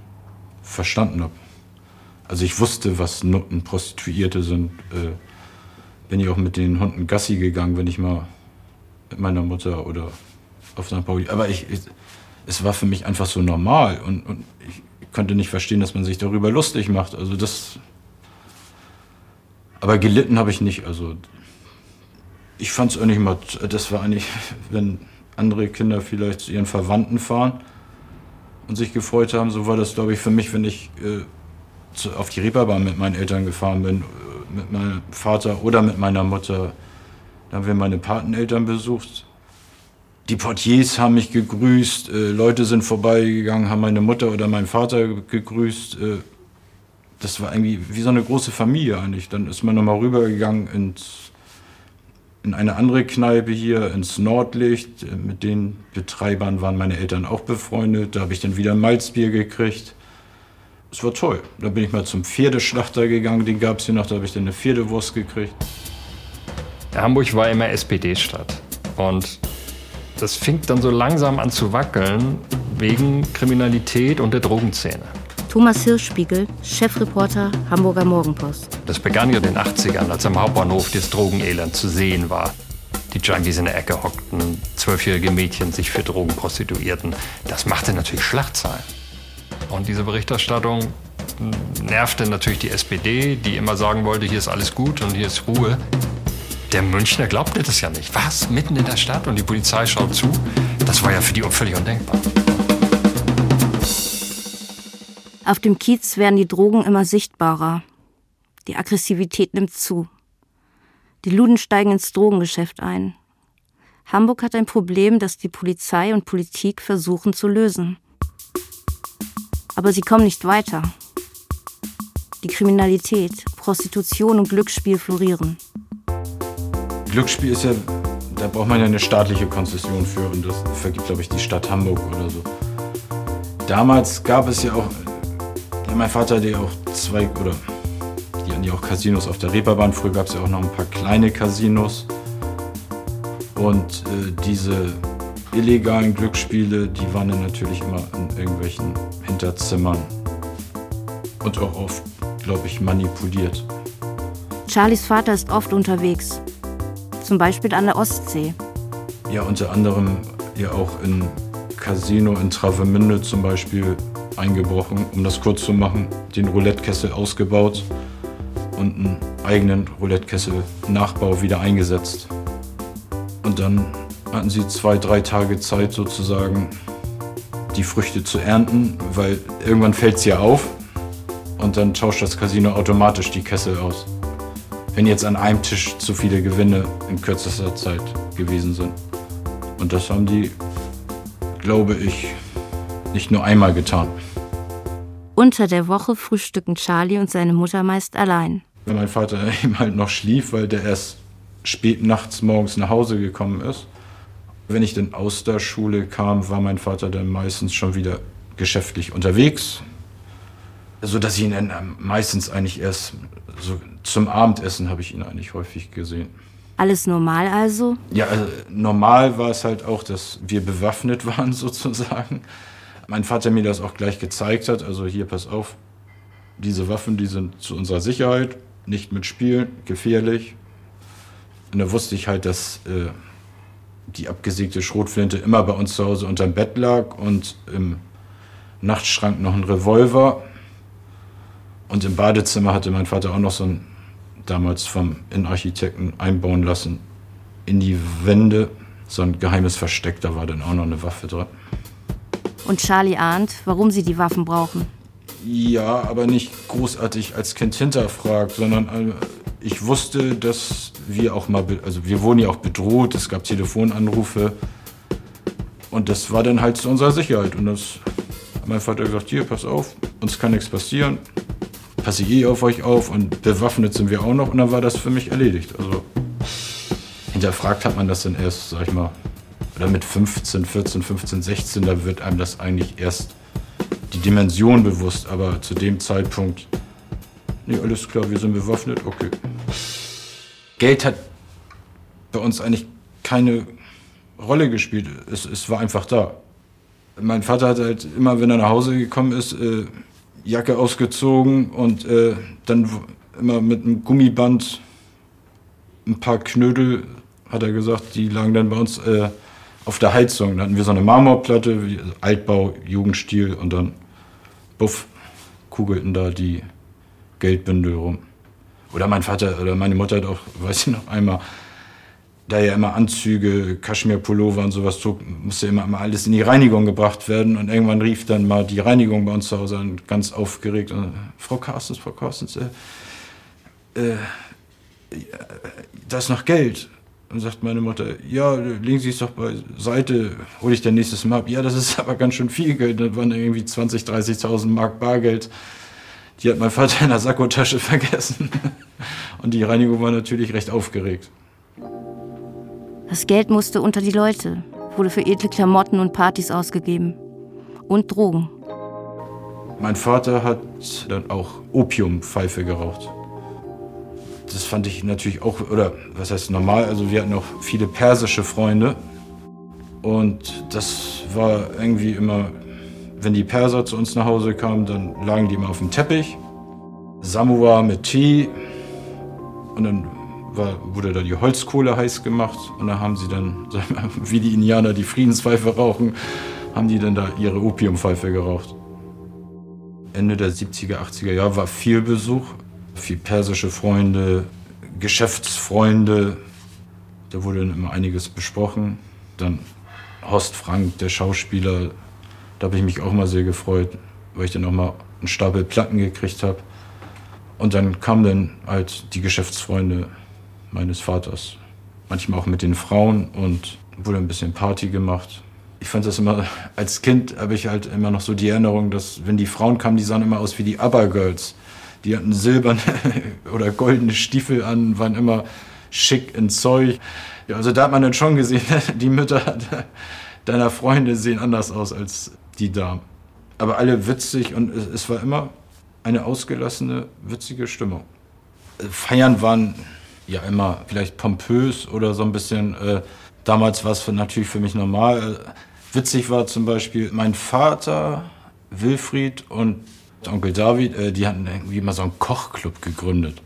verstanden habe. Also ich wusste, was Nutten, Prostituierte sind. Äh, bin ich auch mit den Hunden Gassi gegangen, wenn ich mal mit meiner Mutter oder auf St. Pauli. Aber ich, ich, es war für mich einfach so normal und, und ich konnte nicht verstehen, dass man sich darüber lustig macht. Also das. Aber gelitten habe ich nicht. Also ich fand es eigentlich mal, das war eigentlich, *laughs* wenn andere Kinder vielleicht zu ihren Verwandten fahren und sich gefreut haben, so war das, glaube ich, für mich, wenn ich äh, zu, auf die Reeperbahn mit meinen Eltern gefahren bin, äh, mit meinem Vater oder mit meiner Mutter. Da haben wir meine Pateneltern besucht. Die Portiers haben mich gegrüßt, äh, Leute sind vorbeigegangen, haben meine Mutter oder meinen Vater gegrüßt. Äh, das war irgendwie wie so eine große Familie eigentlich. Dann ist man nochmal rübergegangen ins, in eine andere Kneipe hier, ins Nordlicht. Mit den Betreibern waren meine Eltern auch befreundet. Da habe ich dann wieder Malzbier gekriegt. Es war toll. Da bin ich mal zum Pferdeschlachter gegangen, den gab es hier noch, da habe ich dann eine Pferdewurst gekriegt. Hamburg war immer SPD-Stadt. Und das fing dann so langsam an zu wackeln wegen Kriminalität und der Drogenszene. Thomas Hirschspiegel, Chefreporter Hamburger Morgenpost. Das begann ja in den 80ern, als am Hauptbahnhof das Drogenelend zu sehen war. Die Junkies in der Ecke hockten, zwölfjährige Mädchen sich für Drogen prostituierten. Das machte natürlich Schlagzeilen. Und diese Berichterstattung nervte natürlich die SPD, die immer sagen wollte, hier ist alles gut und hier ist Ruhe. Der Münchner glaubte das ja nicht. Was? Mitten in der Stadt und die Polizei schaut zu? Das war ja für die völlig undenkbar. Auf dem Kiez werden die Drogen immer sichtbarer. Die Aggressivität nimmt zu. Die Luden steigen ins Drogengeschäft ein. Hamburg hat ein Problem, das die Polizei und Politik versuchen zu lösen. Aber sie kommen nicht weiter. Die Kriminalität, Prostitution und Glücksspiel florieren. Glücksspiel ist ja, da braucht man ja eine staatliche Konzession für und das vergibt, glaube ich, die Stadt Hamburg oder so. Damals gab es ja auch, mein Vater hatte ja auch zwei, oder die hatten ja auch Casinos auf der Reeperbahn. Früher gab es ja auch noch ein paar kleine Casinos. Und äh, diese illegalen Glücksspiele, die waren dann natürlich immer in irgendwelchen Hinterzimmern und auch oft, glaube ich, manipuliert. Charlies Vater ist oft unterwegs, zum Beispiel an der Ostsee. Ja, unter anderem ja auch in Casino in Travemünde zum Beispiel eingebrochen, um das kurz zu machen, den Roulettekessel ausgebaut und einen eigenen Roulettekessel-Nachbau wieder eingesetzt. Und dann hatten sie zwei, drei Tage Zeit sozusagen, die Früchte zu ernten, weil irgendwann fällt es ja auf und dann tauscht das Casino automatisch die Kessel aus. Wenn jetzt an einem Tisch zu viele Gewinne in kürzester Zeit gewesen sind. Und das haben die, glaube ich, nicht nur einmal getan. Unter der Woche frühstücken Charlie und seine Mutter meist allein. Wenn mein Vater *laughs* eben halt noch schlief, weil der erst spät nachts morgens nach Hause gekommen ist, wenn ich dann aus der Schule kam, war mein Vater dann meistens schon wieder geschäftlich unterwegs, so dass ich ihn dann meistens eigentlich erst so zum Abendessen habe ich ihn eigentlich häufig gesehen. Alles normal also? Ja, also normal war es halt auch, dass wir bewaffnet *laughs* waren sozusagen. Mein Vater mir das auch gleich gezeigt hat, also hier pass auf, diese Waffen, die sind zu unserer Sicherheit, nicht mitspielen, gefährlich. Und da wusste ich halt, dass äh, die abgesägte Schrotflinte immer bei uns zu Hause unterm Bett lag und im Nachtschrank noch einen Revolver. Und im Badezimmer hatte mein Vater auch noch so ein, damals vom Innenarchitekten einbauen lassen, in die Wände so ein geheimes Versteck, da war dann auch noch eine Waffe drin. Und Charlie ahnt, warum sie die Waffen brauchen. Ja, aber nicht großartig als Kind hinterfragt, sondern äh, ich wusste, dass wir auch mal, also wir wurden ja auch bedroht, es gab Telefonanrufe und das war dann halt zu unserer Sicherheit und das hat mein Vater gesagt, hier, pass auf, uns kann nichts passieren, passe ich eh auf euch auf und bewaffnet sind wir auch noch und dann war das für mich erledigt. Also hinterfragt hat man das dann erst, sag ich mal, oder mit 15, 14, 15, 16, da wird einem das eigentlich erst die Dimension bewusst, aber zu dem Zeitpunkt, nee, alles klar, wir sind bewaffnet, okay. Geld hat bei uns eigentlich keine Rolle gespielt. Es, es war einfach da. Mein Vater hat halt immer, wenn er nach Hause gekommen ist, äh, Jacke ausgezogen und äh, dann immer mit einem Gummiband ein paar Knödel, hat er gesagt, die lagen dann bei uns äh, auf der Heizung. Da hatten wir so eine Marmorplatte, Altbau, Jugendstil und dann buff, kugelten da die Geldbündel rum. Oder mein Vater oder meine Mutter hat auch, *laughs* weiß ich noch einmal, da ja immer Anzüge, Kaschmirpullover und sowas trug, musste immer, immer alles in die Reinigung gebracht werden. Und irgendwann rief dann mal die Reinigung bei uns zu Hause an, ganz aufgeregt. Und, Frau Carstens, Frau Carstens, äh, äh, da ist noch Geld. Und sagt meine Mutter, ja, legen Sie es doch beiseite, hole ich dann nächstes Mal ab. Ja, das ist *laughs* aber ganz schön viel Geld. Das waren irgendwie 20.000, 30.000 Mark Bargeld. Die hat mein Vater in der Sakkotasche *laughs* vergessen. Und die Reinigung war natürlich recht aufgeregt. Das Geld musste unter die Leute, wurde für edle Klamotten und Partys ausgegeben. Und Drogen. Mein Vater hat dann auch Opiumpfeife geraucht. Das fand ich natürlich auch, oder was heißt normal, also wir hatten auch viele persische Freunde. Und das war irgendwie immer, wenn die Perser zu uns nach Hause kamen, dann lagen die immer auf dem Teppich. Samovar mit Tee. Und dann war, wurde da die Holzkohle heiß gemacht und da haben sie dann, *laughs* wie die Indianer die Friedenspfeife rauchen, haben die dann da ihre Opiumpfeife geraucht. Ende der 70er, 80er Jahre war viel Besuch, viel persische Freunde, Geschäftsfreunde. Da wurde dann immer einiges besprochen. Dann Horst Frank, der Schauspieler, da habe ich mich auch mal sehr gefreut, weil ich dann auch mal einen Stapel Platten gekriegt habe. Und dann kamen dann halt die Geschäftsfreunde meines Vaters. Manchmal auch mit den Frauen und wurde ein bisschen Party gemacht. Ich fand das immer, als Kind habe ich halt immer noch so die Erinnerung, dass wenn die Frauen kamen, die sahen immer aus wie die ABBA Girls. Die hatten silberne *laughs* oder goldene Stiefel an, waren immer schick in Zeug. Ja, also da hat man dann schon gesehen, *laughs* die Mütter *laughs* deiner Freunde sehen anders aus als die Damen. Aber alle witzig und es war immer eine ausgelassene, witzige Stimmung. Feiern waren ja immer vielleicht pompös oder so ein bisschen. Äh, damals war es natürlich für mich normal. Witzig war zum Beispiel mein Vater, Wilfried und Onkel David, äh, die hatten irgendwie mal so einen Kochclub gegründet.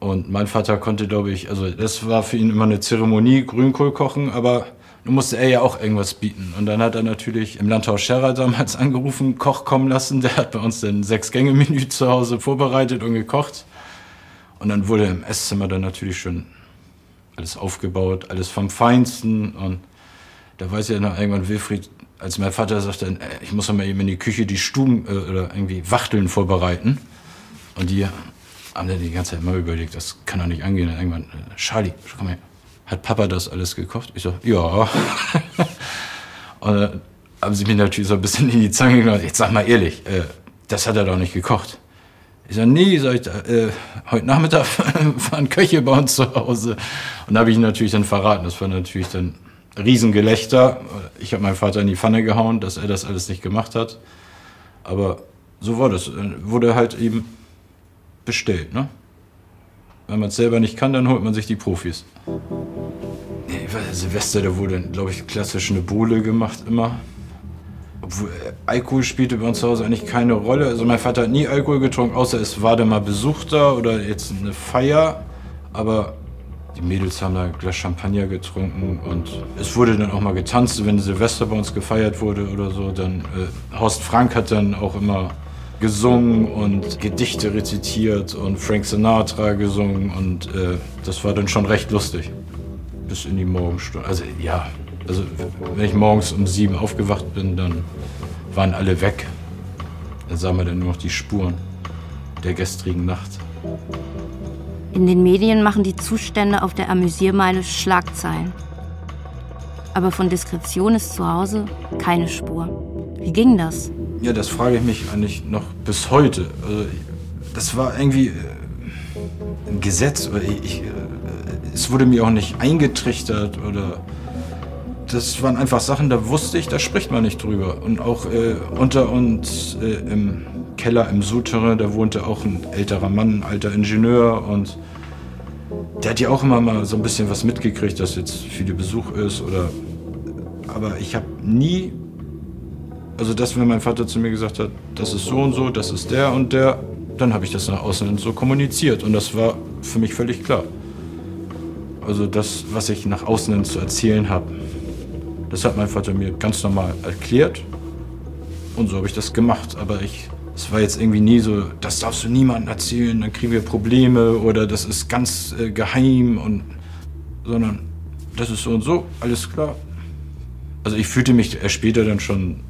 Und mein Vater konnte, glaube ich, also das war für ihn immer eine Zeremonie, Grünkohl kochen, aber nun musste er ja auch irgendwas bieten. Und dann hat er natürlich im Landhaus Scherrer damals *laughs* angerufen, Koch kommen lassen. Der hat bei uns ein Sechs-Gänge-Menü *laughs* zu Hause vorbereitet und gekocht. Und dann wurde im Esszimmer dann natürlich schon alles aufgebaut, alles vom Feinsten. Und da weiß ja noch irgendwann Wilfried, als mein Vater sagte, äh, ich muss mal eben in die Küche die Stuben äh, oder irgendwie Wachteln vorbereiten. Und die haben dann die ganze Zeit immer überlegt, das kann doch nicht angehen. Und irgendwann, äh, Charlie, komm her, hat Papa das alles gekocht? Ich so, ja. *laughs* und dann haben sie mich natürlich so ein bisschen in die Zange genommen. Jetzt sag mal ehrlich, äh, das hat er doch nicht gekocht. Ich sage, nee, sag ich, äh, heute Nachmittag *laughs* waren Köche bei uns zu Hause. Und da habe ich ihn natürlich dann verraten. Das war natürlich dann Riesengelächter. Ich habe meinen Vater in die Pfanne gehauen, dass er das alles nicht gemacht hat. Aber so war das. Wurde halt eben bestellt. Ne? Wenn man es selber nicht kann, dann holt man sich die Profis. Silvester, da wurde, glaube ich, klassisch eine Bohle gemacht immer. Obwohl, äh, Alkohol spielte bei uns zu Hause eigentlich keine Rolle. Also mein Vater hat nie Alkohol getrunken, außer es war da mal Besuch da oder jetzt eine Feier. Aber Die Mädels haben da ein Glas Champagner getrunken und es wurde dann auch mal getanzt, wenn Silvester bei uns gefeiert wurde oder so. Dann äh, Horst Frank hat dann auch immer gesungen und Gedichte rezitiert und Frank Sinatra gesungen und äh, das war dann schon recht lustig. Bis in die Morgenstunde. Also ja, also wenn ich morgens um sieben aufgewacht bin, dann waren alle weg. Dann sah man dann nur noch die Spuren der gestrigen Nacht. In den Medien machen die Zustände auf der Amüsiermeile Schlagzeilen. Aber von Diskretion ist zu Hause keine Spur. Wie ging das? Ja, das frage ich mich eigentlich noch bis heute. Also, das war irgendwie äh, ein Gesetz. Ich, äh, es wurde mir auch nicht eingetrichtert oder das waren einfach Sachen, da wusste ich, da spricht man nicht drüber. Und auch äh, unter uns äh, im Keller im Souterrain, da wohnte auch ein älterer Mann, ein alter Ingenieur und der hat ja auch immer mal so ein bisschen was mitgekriegt, dass jetzt viel Besuch ist oder aber ich habe nie also das, wenn mein Vater zu mir gesagt hat, das ist so und so, das ist der und der, dann habe ich das nach außen so kommuniziert und das war für mich völlig klar. Also das, was ich nach außen zu erzählen habe, das hat mein Vater mir ganz normal erklärt und so habe ich das gemacht. Aber ich, es war jetzt irgendwie nie so, das darfst du niemandem erzählen, dann kriegen wir Probleme oder das ist ganz äh, geheim und sondern das ist so und so, alles klar. Also ich fühlte mich später dann schon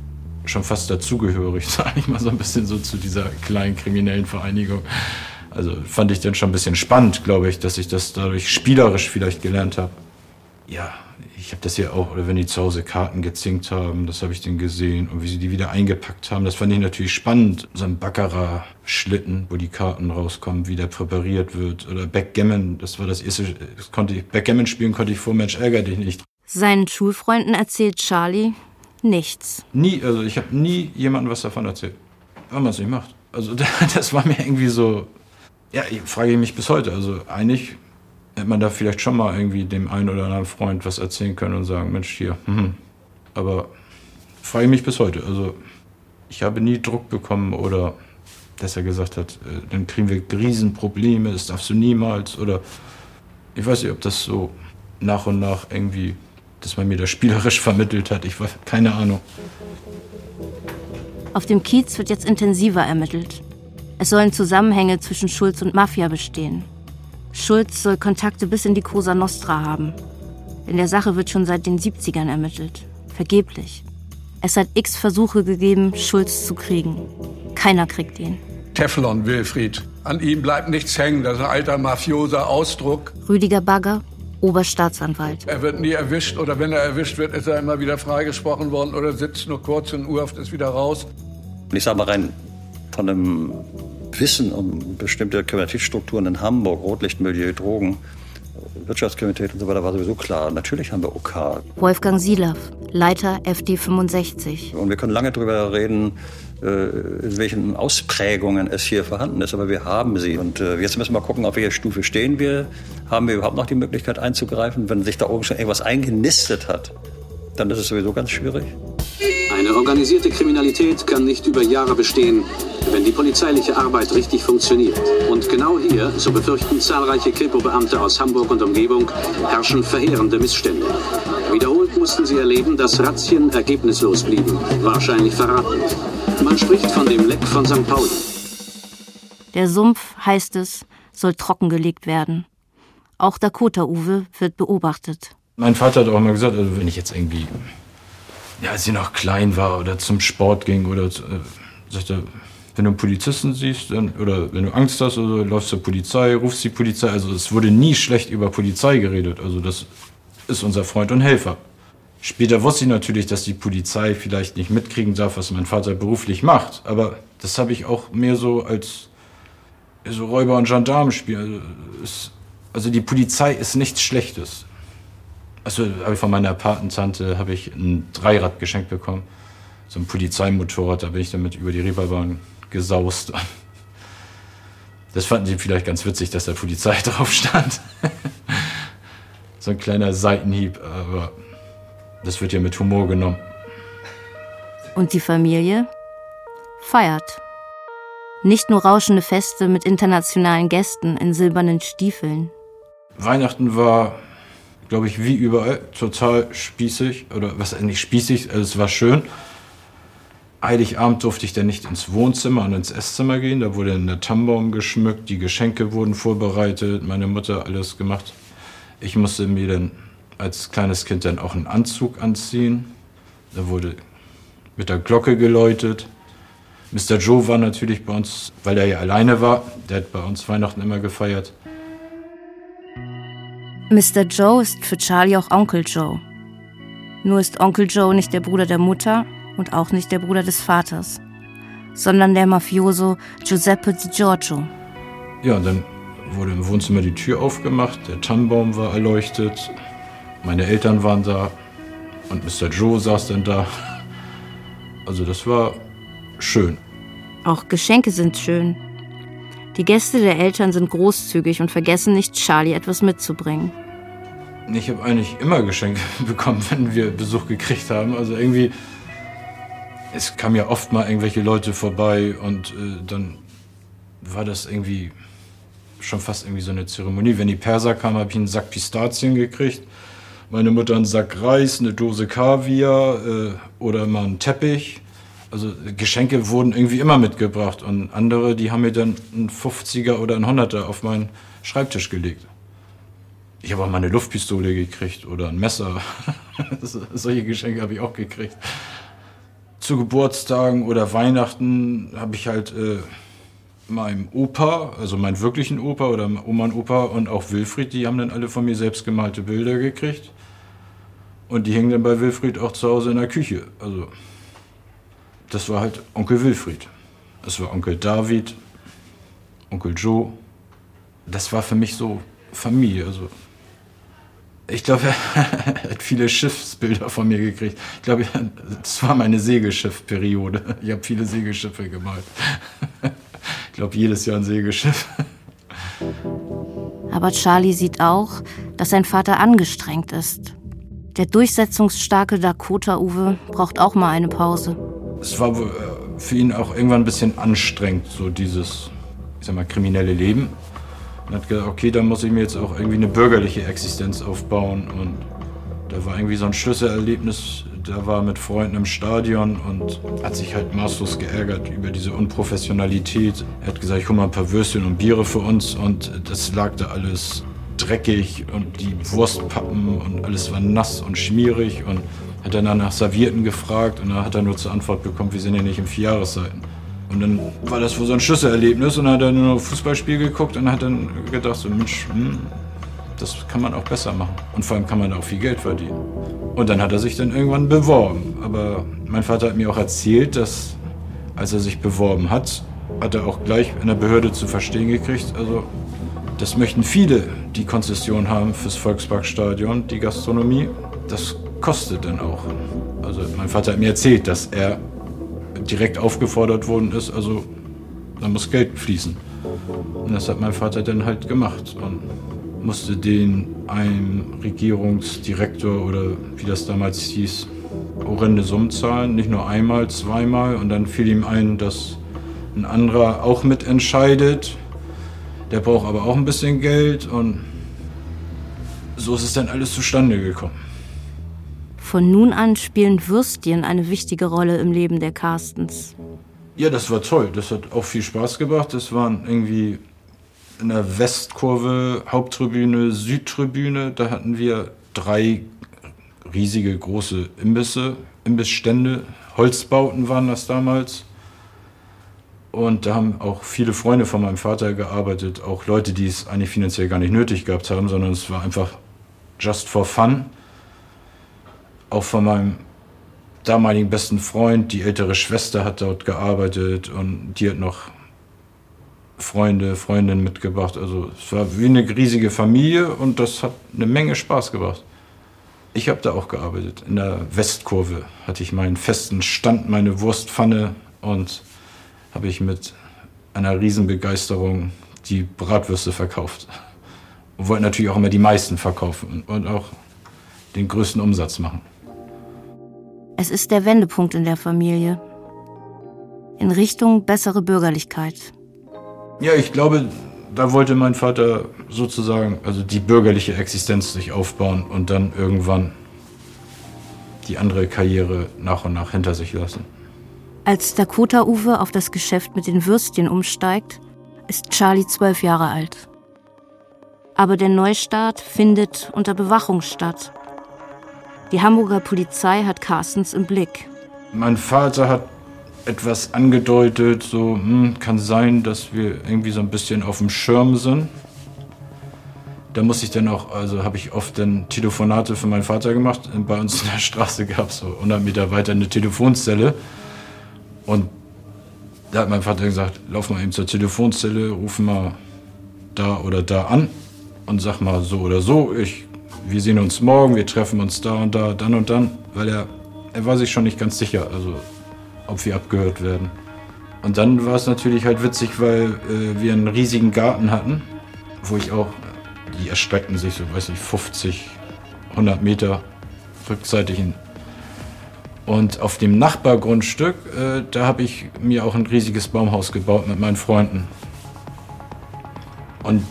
schon fast dazugehörig, *laughs* sage ich mal so ein bisschen so zu dieser kleinen kriminellen Vereinigung. Also fand ich dann schon ein bisschen spannend, glaube ich, dass ich das dadurch spielerisch vielleicht gelernt habe. Ja, ich habe das ja auch, oder wenn die zu Hause Karten gezinkt haben, das habe ich dann gesehen und wie sie die wieder eingepackt haben. Das fand ich natürlich spannend. So ein Baccarat-Schlitten, wo die Karten rauskommen, wie der präpariert wird. Oder Backgammon, das war das erste, das konnte ich, Backgammon spielen konnte ich vor Mensch ärger dich nicht. Seinen Schulfreunden erzählt Charlie nichts. Nie, also ich habe nie jemandem was davon erzählt. Weil man es nicht macht. Also *laughs* das war mir irgendwie so, ja, ich frage mich bis heute. Also eigentlich hätte man da vielleicht schon mal irgendwie dem einen oder anderen Freund was erzählen können und sagen, Mensch, hier, hm. aber frage ich mich bis heute. Also ich habe nie Druck bekommen oder dass er gesagt hat, äh, dann kriegen wir Riesenprobleme, das darfst du niemals oder ich weiß nicht, ob das so nach und nach irgendwie, dass man mir das spielerisch *laughs* vermittelt hat. Ich weiß, keine Ahnung. Auf dem Kiez wird jetzt intensiver ermittelt. Es sollen Zusammenhänge zwischen Schulz und Mafia bestehen. Schulz soll Kontakte bis in die Cosa Nostra haben. In der Sache wird schon seit den 70ern ermittelt. Vergeblich. Es hat x Versuche gegeben, Schulz zu kriegen. Keiner kriegt ihn. Teflon, Wilfried. An ihm bleibt nichts hängen. Das ist ein alter mafioser Ausdruck. Rüdiger Bagger, Oberstaatsanwalt. Er wird nie erwischt oder wenn er erwischt wird, ist er immer wieder freigesprochen worden oder sitzt nur kurz in Urhaft, ist wieder raus. Ich sage mal rein von einem Wissen um bestimmte Kriminalitätsstrukturen in Hamburg, Rotlichtmilieu, Drogen, Wirtschaftskriminalität und so weiter, war sowieso klar. Natürlich haben wir OK. Wolfgang Silav, Leiter FD 65. Und wir können lange darüber reden, äh, in welchen Ausprägungen es hier vorhanden ist, aber wir haben sie. Und äh, jetzt müssen wir mal gucken, auf welcher Stufe stehen wir. Haben wir überhaupt noch die Möglichkeit einzugreifen? Wenn sich da oben schon irgendwas eingenistet hat, dann ist es sowieso ganz schwierig. Eine organisierte Kriminalität kann nicht über Jahre bestehen, wenn die polizeiliche Arbeit richtig funktioniert. Und genau hier, so befürchten zahlreiche Kripo-Beamte aus Hamburg und Umgebung, herrschen verheerende Missstände. Wiederholt mussten sie erleben, dass Razzien ergebnislos blieben, wahrscheinlich verraten. Man spricht von dem Leck von St. Pauli. Der Sumpf, heißt es, soll trockengelegt werden. Auch Dakota-Uwe wird beobachtet. Mein Vater hat auch mal gesagt, also wenn ich jetzt irgendwie ja, als sie noch klein war oder zum Sport ging oder äh, sagte, wenn du einen Polizisten siehst dann, oder wenn du Angst hast oder so, läufst zur Polizei, rufst die Polizei. Also es wurde nie schlecht über Polizei geredet. Also das ist unser Freund und Helfer. Später wusste ich natürlich, dass die Polizei vielleicht nicht mitkriegen darf, was mein Vater beruflich macht. Aber das habe ich auch mehr so als so Räuber und Gendarmenspiel. Also, also die Polizei ist nichts Schlechtes. Also habe ich von meiner Patentante habe ich ein Dreirad geschenkt bekommen. So ein Polizeimotorrad, da bin ich damit über die Reeperbahn gesaust. Das fanden sie vielleicht ganz witzig, dass da Polizei *laughs* drauf stand. so ein kleiner Seitenhieb, aber das wird ja mit Humor genommen. Und die Familie feiert. Nicht nur rauschende Feste mit internationalen Gästen in silbernen Stiefeln. Weihnachten war, glaube ich, wie überall total spießig. Oder was nicht spießig, also es war schön. Heiligabend durfte ich dann nicht ins Wohnzimmer und ins Esszimmer gehen. Da wurde der Tannenbaum geschmückt, die Geschenke wurden vorbereitet, meine Mutter alles gemacht. Ich musste mir dann als kleines Kind dann auch einen Anzug anziehen. Da wurde mit der Glocke geläutet. Mr. Joe war natürlich bei uns, weil er ja alleine war. Der hat bei uns Weihnachten immer gefeiert. Mr. Joe ist für Charlie auch Onkel Joe. Nur ist Onkel Joe nicht der Bruder der Mutter und auch nicht der Bruder des Vaters, sondern der Mafioso Giuseppe Di Giorgio. Ja, und dann wurde im Wohnzimmer die Tür aufgemacht, der Tannenbaum war erleuchtet, meine Eltern waren da und Mr. Joe saß dann da. Also das war schön. Auch Geschenke sind schön. Die Gäste der Eltern sind großzügig und vergessen nicht, Charlie etwas mitzubringen. Ich habe eigentlich immer Geschenke *laughs* bekommen, wenn wir Besuch gekriegt haben. Also irgendwie, es kamen ja oft mal irgendwelche Leute vorbei und äh, dann war das irgendwie schon fast irgendwie so eine Zeremonie. Wenn die Perser kamen, habe ich einen Sack Pistazien gekriegt. Meine Mutter einen Sack Reis, eine Dose Kaviar äh, oder mal einen Teppich. Also Geschenke wurden irgendwie immer mitgebracht und andere, die haben mir dann einen 50er oder einen 100er auf meinen Schreibtisch gelegt. Ich habe auch mal eine Luftpistole gekriegt oder ein Messer. *laughs* Solche Geschenke habe ich auch gekriegt. Zu Geburtstagen oder Weihnachten habe ich halt äh, meinem Opa, also meinen wirklichen Opa oder Oma und Opa und auch Wilfried, die haben dann alle von mir selbst gemalte Bilder gekriegt. Und die hängen dann bei Wilfried auch zu Hause in der Küche. Also, das war halt Onkel Wilfried. Das war Onkel David, Onkel Joe. Das war für mich so Familie. Also, ich glaube, *laughs* er hat viele Schiffsbilder von mir gekriegt. Ich glaube, das war meine Segelschiffperiode. Ich habe viele Segelschiffe gemalt. *laughs* Ich glaube, jedes Jahr ein Segelschiff. Aber Charlie sieht auch, dass sein Vater angestrengt ist. Der durchsetzungsstarke Dakota-Uwe braucht auch mal eine Pause. Es war äh, für ihn auch irgendwann ein bisschen anstrengend, so dieses, ich sag mal, kriminelle Leben. Und hat gesagt, okay, dann muss ich mir jetzt auch irgendwie eine bürgerliche Existenz aufbauen. Und da war irgendwie so ein Schlüsselerlebnis der war mit Freunden im Stadion und hat sich halt maßlos geärgert über diese Unprofessionalität. Er hat gesagt, ich hole mal ein paar Würstchen und Biere für uns und das lag da alles dreckig und die Wurstpappen und alles war nass und schmierig und hat dann nach Servierten gefragt und dann hat er nur zur Antwort bekommen, wir sind ja nicht in vier Jahreszeiten. Und dann war das wohl so ein Schlüsselerlebnis und dann hat er nur noch Fußballspiel geguckt und hat dann gedacht, so Mensch, hm, das kann man auch besser machen. Und vor allem kann man auch viel Geld verdienen. Und dann hat er sich dann irgendwann beworben. Aber mein Vater hat mir auch erzählt, dass als er sich beworben hat, hat er auch gleich in der Behörde zu verstehen gekriegt, also das möchten viele, die Konzession haben fürs Volksparkstadion, die Gastronomie. Das kostet dann auch. Also mein Vater hat mir erzählt, dass er direkt aufgefordert worden ist, also da muss Geld fließen. Und das hat mein Vater dann halt gemacht. Und musste den einem Regierungsdirektor oder wie das damals hieß, horrende Summen zahlen. Nicht nur einmal, zweimal. Und dann fiel ihm ein, dass ein anderer auch mitentscheidet. Der braucht aber auch ein bisschen Geld. Und so ist es dann alles zustande gekommen. Von nun an spielen Würstchen eine wichtige Rolle im Leben der Carstens. Ja, das war toll. Das hat auch viel Spaß gemacht. Das waren irgendwie in der Westkurve, Haupttribüne, Südtribüne, da hatten wir drei riesige große Imbisse, Imbissstände, Holzbauten waren das damals. Und da haben auch viele Freunde von meinem Vater gearbeitet, auch Leute, die es eigentlich finanziell gar nicht nötig gehabt haben, sondern es war einfach just for fun. Auch von meinem damaligen besten Freund, die ältere Schwester hat dort gearbeitet und die hat noch Freunde, Freundinnen mitgebracht. Also es war wie eine riesige Familie und das hat eine Menge Spaß gebracht. Ich habe da auch gearbeitet. In der Westkurve hatte ich meinen festen Stand, meine Wurstpfanne und habe ich mit einer Riesenbegeisterung die Bratwürste verkauft. Und wollte natürlich auch immer die meisten verkaufen und auch den größten Umsatz machen. Es ist der Wendepunkt in der Familie. In Richtung bessere Bürgerlichkeit. Ja, ich glaube, da wollte mein Vater sozusagen, also die bürgerliche Existenz sich aufbauen und dann irgendwann die andere Karriere nach und nach hinter sich lassen. Als Dakota-Uwe auf das Geschäft mit den Würstchen umsteigt, ist Charlie zwölf Jahre alt. Aber der Neustart findet unter Bewachung statt. Die Hamburger Polizei hat Carstens im Blick. Mein Vater hat etwas angedeutet, so hm, kann sein, dass wir irgendwie so ein bisschen auf dem Schirm sind. Da muss ich dann auch, also habe ich oft dann Telefonate für meinen Vater gemacht. Bei uns in der Straße gab es so 100 Meter weiter eine Telefonzelle. Und da hat mein Vater gesagt, lauf mal eben zur Telefonzelle, ruf mal da oder da an und sag mal so oder so, ich, wir sehen uns morgen, wir treffen uns da und da, dann und dann, weil er, er war sich schon nicht ganz sicher, also ob wir abgehört werden. Und dann war es natürlich halt witzig, weil äh, wir einen riesigen Garten hatten, wo ich auch, die erstreckten sich so, weiß ich, 50, 100 Meter rückseitig hin. Und auf dem Nachbargrundstück, äh, da habe ich mir auch ein riesiges Baumhaus gebaut mit meinen Freunden. Und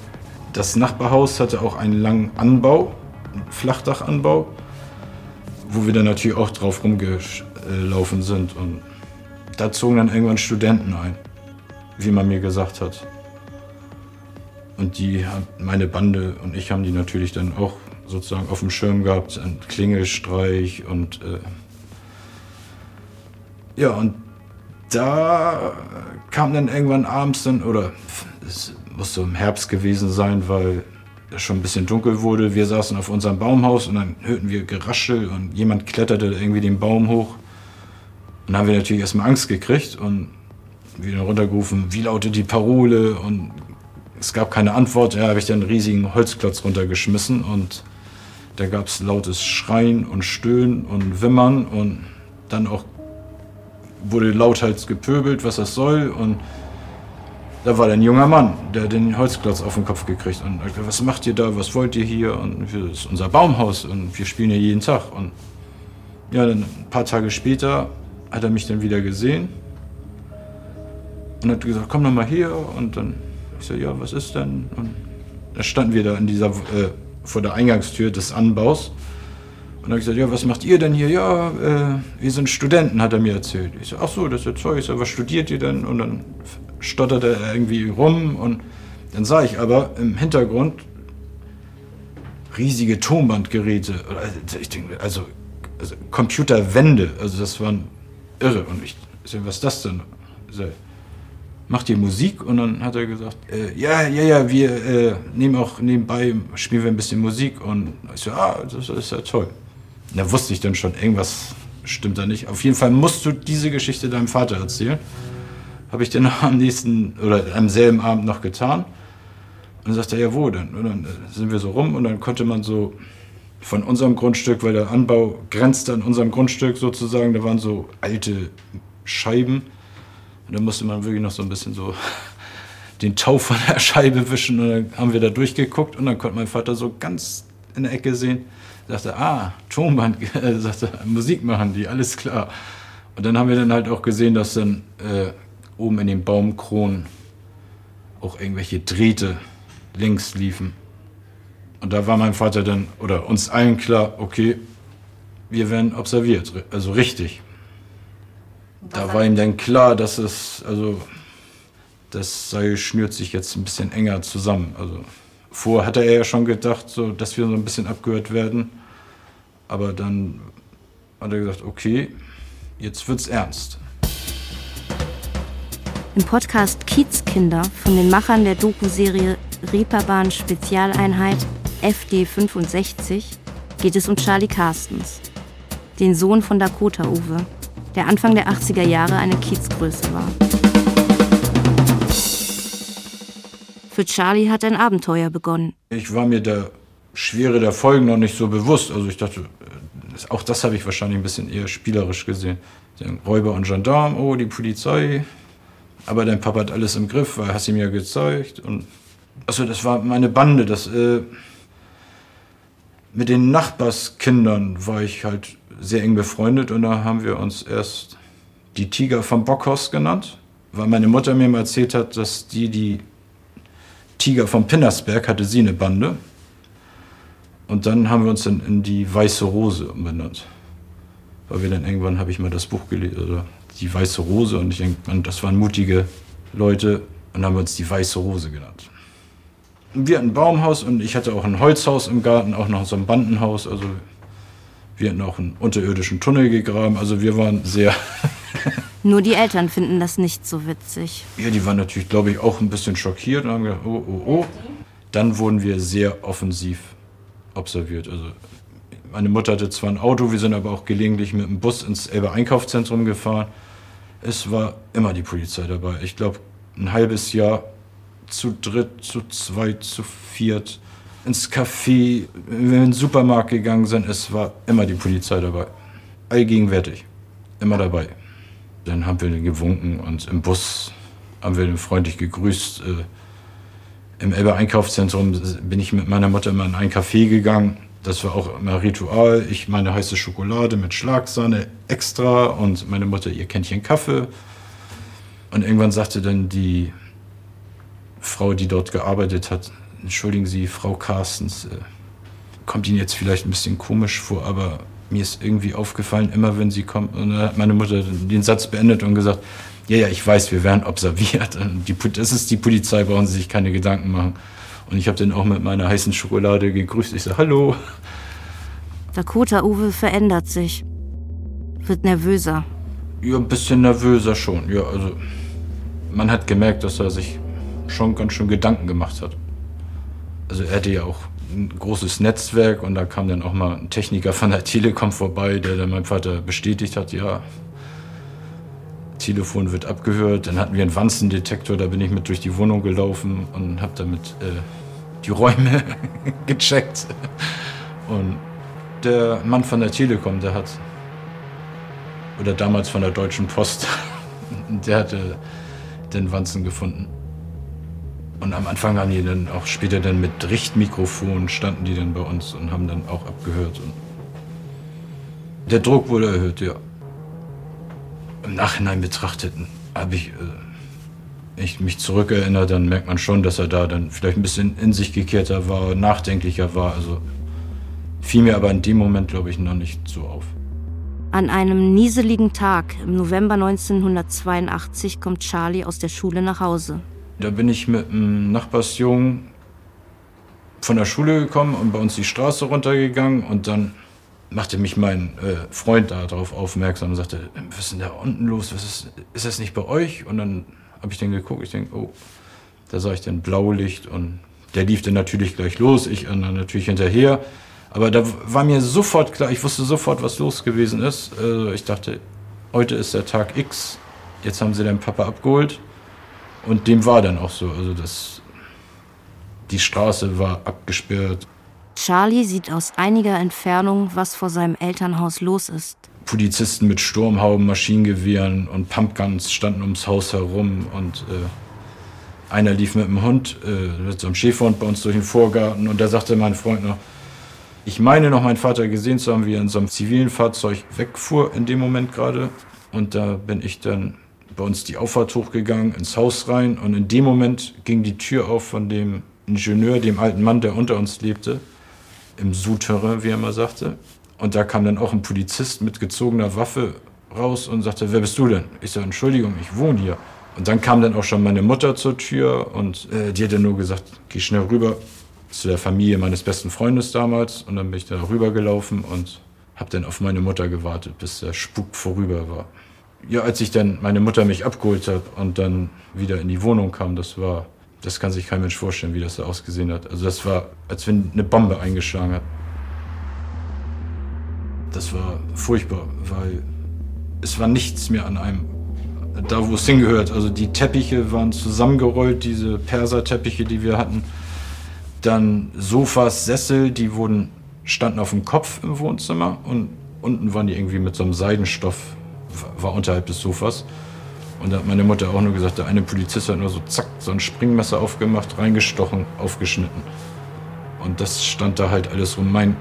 das Nachbarhaus hatte auch einen langen Anbau, Flachdachanbau, wo wir dann natürlich auch drauf rumgelaufen sind. Und da zogen dann irgendwann Studenten ein, wie man mir gesagt hat. Und die, meine Bande und ich haben die natürlich dann auch sozusagen auf dem Schirm gehabt, ein Klingelstreich und äh ja, und da kam dann irgendwann abends dann, oder es muss so im Herbst gewesen sein, weil schon ein bisschen dunkel wurde. Wir saßen auf unserem Baumhaus und dann hörten wir Geraschel und jemand kletterte irgendwie den Baum hoch. Und dann haben wir natürlich erstmal Angst gekriegt und wieder runtergerufen, wie lautet die Parole? Und es gab keine Antwort. Ja, habe ich dann einen riesigen Holzklotz runtergeschmissen und da gab es lautes Schreien und Stöhnen und Wimmern und dann auch wurde lauthals gepöbelt, was das soll. Und da war ein junger Mann, der den Holzklotz auf den Kopf gekriegt und sagte, was macht ihr da, was wollt ihr hier? Und das ist unser Baumhaus und wir spielen hier jeden Tag. Und ja, dann ein paar Tage später hat er mich dann wieder gesehen und hat gesagt, komm doch mal hier. Und dann ich so, ja, was ist denn? Und da standen wir da in dieser, äh, vor der Eingangstür des Anbaus. Und dann habe gesagt, ja, was macht ihr denn hier? Ja, äh, wir sind Studenten, hat er mir erzählt. Ich so, ach so, das ist ja toll. Ich so, was studiert ihr denn? Und dann stotterte er irgendwie rum und dann sah ich aber im Hintergrund riesige Tonbandgeräte. Also, ich denke, also, also Computerwände, also das waren irre. Und ich was ist das denn? Macht ihr Musik? Und dann hat er gesagt, äh, ja, ja, ja, wir äh, nehmen auch nebenbei, spielen wir ein bisschen Musik. Und ich so, ah, das ist ja toll. Und da wusste ich dann schon, irgendwas stimmt da nicht. Auf jeden Fall musst du diese Geschichte deinem Vater erzählen. Habe ich dann *laughs* am nächsten oder am selben Abend noch getan. Und dann sagt er, ja, wo denn? Und dann sind wir so rum und dann konnte man so von unserem Grundstück, weil der Anbau grenzte an unserem Grundstück sozusagen, da waren so alte Scheiben. Und dann musste man wirklich noch so ein bisschen so *laughs* den Tau von der Scheibe wischen und dann haben wir da durchgeguckt und dann konnte mein Vater so ganz in der Ecke sehen, sagte, ah, Tonband, *laughs* äh, sagte, Musik machen die, alles klar. Und dann haben wir dann halt auch gesehen, dass dann äh, oben in den Baumkronen auch irgendwelche Drähte links liefen. Und da war mein Vater dann, oder uns allen klar, okay, wir werden observiert, also richtig. Da war ihm dann klar, dass es, also das Seil schnürt sich jetzt ein bisschen enger zusammen. Also vorher hatte er ja schon gedacht, so, dass wir so ein bisschen abgehört werden. Aber dann hat er gesagt, okay, jetzt wird's ernst. Im Podcast Kiezkinder von den Machern der Doku-Serie Reeperbahn Spezialeinheit FD65 geht es um Charlie Carstens, den Sohn von Dakota Uwe, der Anfang der 80er Jahre eine Kiezgröße war. Für Charlie hat ein Abenteuer begonnen. Ich war mir der Schwere der Folgen noch nicht so bewusst. Also ich dachte, auch das habe ich wahrscheinlich ein bisschen eher spielerisch gesehen. Räuber und Gendarm, oh, die Polizei. Aber dein Papa hat alles im Griff, weil hast ihm ja gezeigt. Und also das war meine Bande. Das, äh, mit den Nachbarskindern war ich halt sehr eng befreundet und da haben wir uns erst die Tiger vom Bockhaus genannt, weil meine Mutter mir mal erzählt hat, dass die die Tiger vom Pinnersberg hatte sie eine Bande. Und dann haben wir uns dann in die Weiße Rose umbenannt. Weil wir dann irgendwann, habe ich mal das Buch gelesen, oder die Weiße Rose, und ich denke, das waren mutige Leute, und haben wir uns die Weiße Rose genannt. Wir hatten ein Baumhaus und ich hatte auch ein Holzhaus im Garten, auch noch so ein Bandenhaus. Also wir hatten auch einen unterirdischen Tunnel gegraben. Also wir waren sehr. *laughs* Nur die Eltern finden das nicht so witzig. Ja, die waren natürlich, glaube ich, auch ein bisschen schockiert und haben gedacht, oh, oh, oh. Dann wurden wir sehr offensiv observiert. Also meine Mutter hatte zwar ein Auto, wir sind aber auch gelegentlich mit dem Bus ins Elbe Einkaufszentrum gefahren. Es war immer die Polizei dabei. Ich glaube, ein halbes Jahr zu dritt, zu zweit, zu viert ins Café, wenn wir in den Supermarkt gegangen sind, es war immer die Polizei dabei. Allgegenwärtig. Immer dabei. Dann haben wir den gewunken und im Bus haben wir den freundlich gegrüßt. Äh, Im Elbe Einkaufszentrum bin ich mit meiner Mutter immer in ein Café gegangen. Das war auch immer Ritual. Ich meine heiße Schokolade mit Schlagsahne extra und meine Mutter ihr Kännchen Kaffee. Und irgendwann sagte dann die Frau, die dort gearbeitet hat, entschuldigen Sie, Frau Carstens, äh, kommt Ihnen jetzt vielleicht ein bisschen komisch vor, aber mir ist irgendwie aufgefallen, immer wenn sie kommt, und dann hat meine Mutter den Satz beendet und gesagt, ja, ja, ich weiß, wir werden observiert. *laughs* Das ist die Polizei, brauchen Sie sich keine Gedanken machen. Und ich habe den auch mit meiner heißen Schokolade gegrüßt. Ich so, hallo. Dakota Uwe verändert sich. Wird nervöser. Ja, ein bisschen nervöser schon. Ja, also man hat gemerkt, dass er sich schon ganz schön Gedanken gemacht hat. Also er hatte ja auch ein großes Netzwerk und da kam dann auch mal ein Techniker von der Telekom vorbei, der dann meinem Vater bestätigt hat, ja, Telefon wird abgehört. Dann hatten wir einen Wanzendetektor, da bin ich mit durch die Wohnung gelaufen und habe damit äh, die Räume *laughs* gecheckt. Und der Mann von der Telekom, der hat, oder damals von der Deutschen Post, *laughs* der hatte den Wanzen gefunden. Und am Anfang haben die dann auch später dann mit Richtmikrofon standen die dann bei uns und haben dann auch abgehört. Und der Druck wurde erhöht, ja. Im Nachhinein betrachtet habe ich, äh, ich mich zurückerinnert, dann merkt man schon, dass er da dann vielleicht ein bisschen in sich gekehrter war, nachdenklicher war. Also fiel mir aber in dem Moment, glaube ich, noch nicht so auf. An einem nieseligen Tag im November 1982 kommt Charlie aus der Schule nach Hause. Da bin ich mit einem Nachbarsjungen von der Schule gekommen und bei uns die Straße runtergegangen und dann machte mich mein äh, Freund darauf aufmerksam und sagte, was ist denn da unten los? Was ist, ist das nicht bei euch? Und dann habe ich dann geguckt, ich denke, oh, da sah ich dann Blaulicht und der lief dann natürlich gleich los, ich dann natürlich hinterher. Aber da war mir sofort klar, ich wusste sofort, was los gewesen ist. Also ich dachte, heute ist der Tag X, jetzt haben sie den Papa abgeholt. Und dem war dann auch so. Also das, die Straße war abgesperrt. Charlie sieht aus einiger Entfernung, was vor seinem Elternhaus los ist. Polizisten mit Sturmhauben, Maschinengewehren und Pumpguns standen ums Haus herum und äh, einer lief mit dem Hund, äh, mit so einem Schäferhund bei uns durch den Vorgarten und da sagte mein Freund noch, ich meine noch meinen Vater gesehen zu haben, wie er in so einem zivilen Fahrzeug wegfuhr in dem Moment gerade und da bin ich dann bei uns die Auffahrt hochgegangen, ins Haus rein und in dem Moment ging die Tür auf von dem Ingenieur, dem alten Mann, der unter uns lebte, im Souterrain, wie er mal sagte. Und da kam dann auch ein Polizist mit gezogener Waffe raus und sagte, wer bist du denn? Ich sage, Entschuldigung, ich wohne hier. Und dann kam dann auch schon meine Mutter zur Tür und äh, die hat dann nur gesagt, geh schnell rüber zu der Familie meines besten Freundes damals. Und dann bin ich da rübergelaufen und habe dann auf meine Mutter gewartet, bis der Spuk vorüber war ja, als ich dann meine Mutter mich abgeholt hat und dann wieder in die Wohnung kam, das war, das kann sich kein Mensch vorstellen, wie das da ausgesehen hat. Also das war, als wenn eine Bombe eingeschlagen hat. Das war furchtbar, weil es war nichts mehr an einem, da wo es hingehört. Also die Teppiche waren zusammengerollt, diese Perserteppiche, die wir hatten. Dann Sofas, Sessel, die wurden, standen auf dem Kopf im Wohnzimmer und unten waren die irgendwie mit so einem Seidenstoff war unterhalb des Sofas. Und da hat meine Mutter auch nur gesagt, der eine Polizist hat nur so zack, so ein Springmesser aufgemacht, reingestochen, aufgeschnitten. Und das stand da halt alles rum. Mein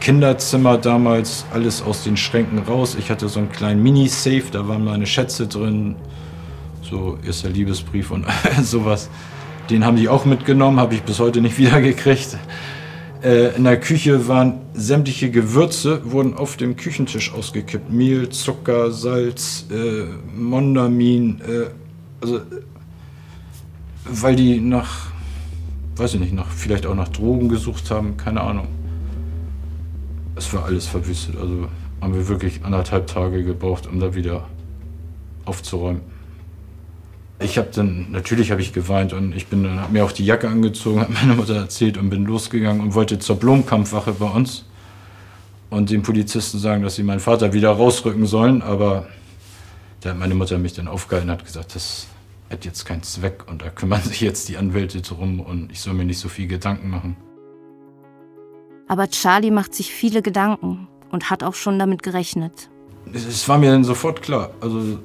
Kinderzimmer damals, alles aus den Schränken raus. Ich hatte so einen kleinen Mini-Safe, da waren meine Schätze drin. So erster Liebesbrief und *laughs* sowas. Den haben die auch mitgenommen, habe ich bis heute nicht *laughs* wiedergekriegt. Äh, in der Küche waren sämtliche Gewürze, wurden auf dem Küchentisch ausgekippt. Mehl, Zucker, Salz, äh, Mondamin. Äh, also, weil die nach, weiß ich nicht, nach, vielleicht auch nach Drogen gesucht haben, keine Ahnung. Es war alles verwüstet. Also haben wir wirklich anderthalb Tage gebraucht, um da wieder aufzuräumen. Ich habe dann, natürlich habe ich geweint und ich bin dann, habe mir auch die Jacke angezogen, habe meiner Mutter erzählt und bin losgegangen und wollte zur Blomkampfwache bei uns und den Polizisten sagen, dass sie meinen Vater wieder rausrücken sollen, aber da hat meine Mutter mich dann aufgehalten und hat gesagt, das hat jetzt keinen Zweck und da kümmern sich jetzt die Anwälte drum und ich soll mir nicht so viel Gedanken machen. Aber Charlie macht sich viele Gedanken und hat auch schon damit gerechnet. Es war mir dann sofort klar. Also.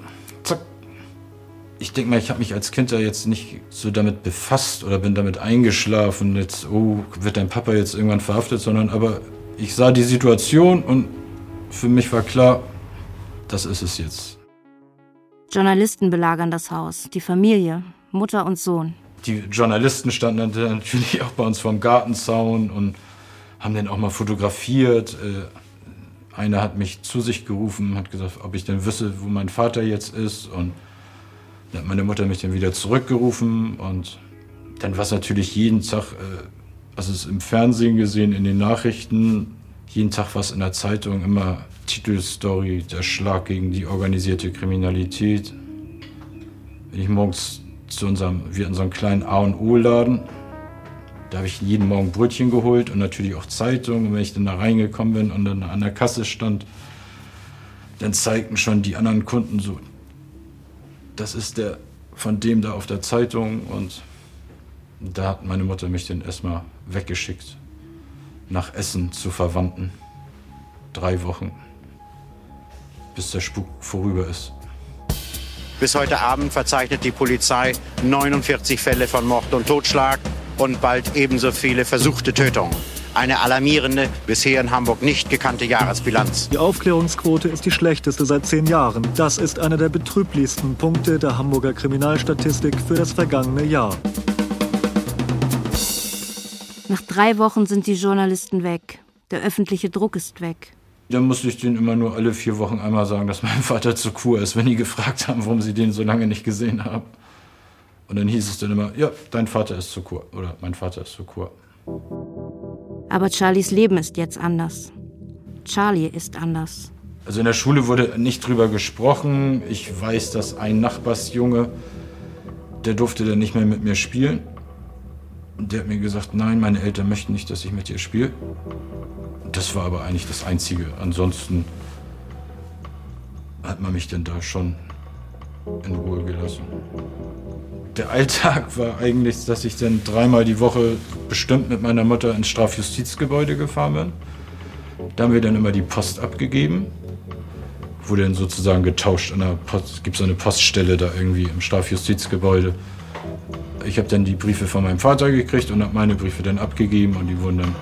Ich denke mal, ich habe mich als Kind ja jetzt nicht so damit befasst oder bin damit eingeschlafen, jetzt, oh, wird dein Papa jetzt irgendwann verhaftet, sondern aber ich sah die Situation und für mich war klar, das ist es jetzt. Journalisten belagern das Haus, die Familie, Mutter und Sohn. Die Journalisten standen natürlich auch bei uns vorm Gartenzaun und haben den auch mal fotografiert. Äh, einer hat mich zu sich gerufen, hat gesagt, ob ich denn wüsste, wo mein Vater jetzt ist. Und dann hat meine Mutter mich dann wieder zurückgerufen. Und dann war es natürlich jeden Tag, äh, also es im Fernsehen gesehen, in den Nachrichten, jeden Tag was in der Zeitung, immer Titelstory, der Schlag gegen die organisierte Kriminalität. Wenn ich morgens zu unserem, wir einem kleinen A und O-Laden, da habe ich jeden Morgen Brötchen geholt und natürlich auch Zeitung. Und wenn ich dann da reingekommen bin und dann an der Kasse stand, dann zeigten schon die anderen Kunden so, das ist der von dem da auf der Zeitung. Und da hat meine Mutter mich dann erstmal weggeschickt nach Essen zu Verwandten. Drei Wochen, bis der Spuk vorüber ist. Bis heute Abend verzeichnet die Polizei 49 Fälle von Mord und Totschlag und bald ebenso viele versuchte Tötungen. Eine alarmierende, bisher in Hamburg nicht gekannte Jahresbilanz. Die Aufklärungsquote ist die schlechteste seit zehn Jahren. Das ist einer der betrüblichsten Punkte der Hamburger Kriminalstatistik für das vergangene Jahr. Nach drei Wochen sind die Journalisten weg. Der öffentliche Druck ist weg. Dann musste ich denen immer nur alle vier Wochen einmal sagen, dass mein Vater zur Kur ist, wenn die gefragt haben, warum sie den so lange nicht gesehen haben. Und dann hieß es dann immer, ja, dein Vater ist zur Kur oder mein Vater ist zur Kur. Aber Charlies Leben ist jetzt anders. Charlie ist anders. Also in der Schule wurde nicht drüber gesprochen. Ich weiß, dass ein Nachbarsjunge, der durfte dann nicht mehr mit mir spielen. Und der hat mir gesagt, nein, meine Eltern möchten nicht, dass ich mit dir spiele. Das war aber eigentlich das Einzige. Ansonsten hat man mich dann da schon in Ruhe gelassen der Alltag war eigentlich, dass ich dann dreimal die Woche bestimmt mit meiner Mutter ins Strafjustizgebäude gefahren bin. Da haben wir dann immer die Post abgegeben. Wurde dann sozusagen getauscht. Post, gibt so eine Poststelle da irgendwie im Strafjustizgebäude. Ich habe dann die Briefe von meinem Vater gekriegt und habe meine Briefe dann abgegeben und die wurden dann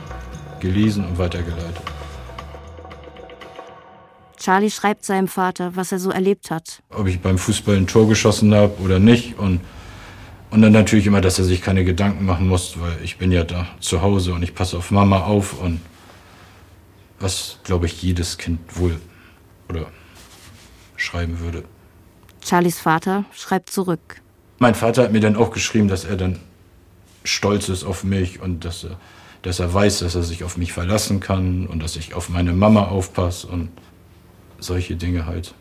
gelesen und weitergeleitet. Charlie schreibt seinem Vater, was er so erlebt hat. Ob ich beim Fußball ein Tor geschossen habe oder nicht. Und und dann natürlich immer, dass er sich keine Gedanken machen muss, weil ich bin ja da zu Hause und ich passe auf Mama auf und was, glaube ich, jedes Kind wohl oder schreiben würde. Charlies Vater schreibt zurück. Mein Vater hat mir dann auch geschrieben, dass er dann stolz ist auf mich und dass er, dass er weiß, dass er sich auf mich verlassen kann und dass ich auf meine Mama aufpasse und solche Dinge halt.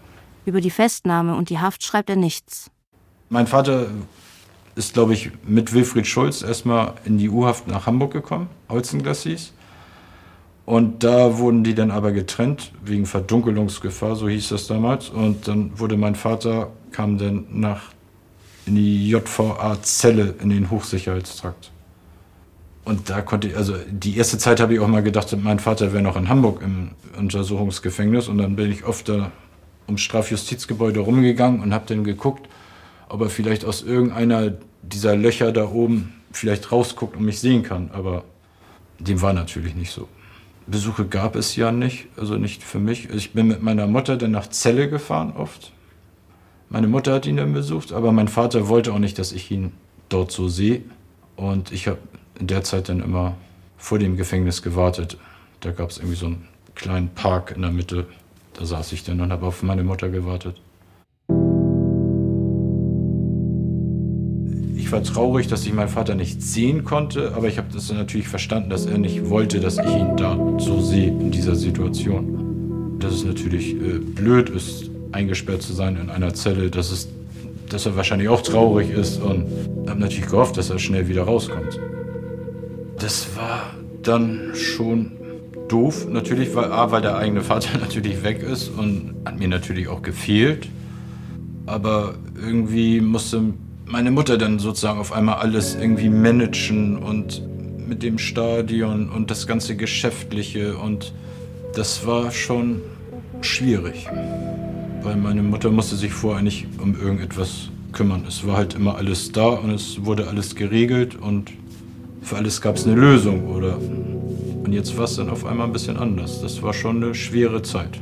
Über die Festnahme und die Haft schreibt er nichts. Mein Vater ist, glaube ich, mit Wilfried Schulz erstmal in die U-Haft nach Hamburg gekommen, Holzenglas hieß. Und da wurden die dann aber getrennt, wegen Verdunkelungsgefahr, so hieß das damals. Und dann wurde mein Vater, kam dann nach in die JVA Zelle in den Hochsicherheitstrakt. Und da konnte ich, also die erste Zeit habe ich auch mal gedacht, mein Vater wäre noch in Hamburg im Untersuchungsgefängnis. Und dann bin ich oft da ums Strafjustizgebäude rumgegangen und habe dann geguckt, ob er vielleicht aus irgendeiner dieser Löcher da oben vielleicht rausguckt und mich sehen kann. Aber dem war natürlich nicht so. Besuche gab es ja nicht, also nicht für mich. Ich bin mit meiner Mutter dann nach Celle gefahren oft. Meine Mutter hat ihn dann besucht, aber mein Vater wollte auch nicht, dass ich ihn dort so sehe. Und ich habe in der Zeit dann immer vor dem Gefängnis gewartet. Da gab es irgendwie so einen kleinen Park in der Mitte. Da saß ich dann und habe auf meine Mutter gewartet. Ich war traurig, dass ich meinen Vater nicht sehen konnte, aber ich habe das natürlich verstanden, dass er nicht wollte, dass ich ihn da so sehe in dieser Situation. Dass es natürlich äh, blöd ist, eingesperrt zu sein in einer Zelle, dass, es, dass er wahrscheinlich auch traurig ist und habe natürlich gehofft, dass er schnell wieder rauskommt. Das war dann schon doof, natürlich, weil, A, weil der eigene Vater *laughs* natürlich weg ist und hat mir natürlich auch gefehlt. Aber irgendwie musste meine Mutter dann sozusagen auf einmal alles irgendwie managen und mit dem Stadion und das ganze Geschäftliche und das war schon schwierig. Weil meine Mutter musste sich vorher nicht um irgendetwas kümmern. Es war halt immer alles da und es wurde alles geregelt und für alles gab es eine Lösung, oder? Und jetzt war es dann auf einmal ein bisschen anders. Das war schon eine schwere Zeit.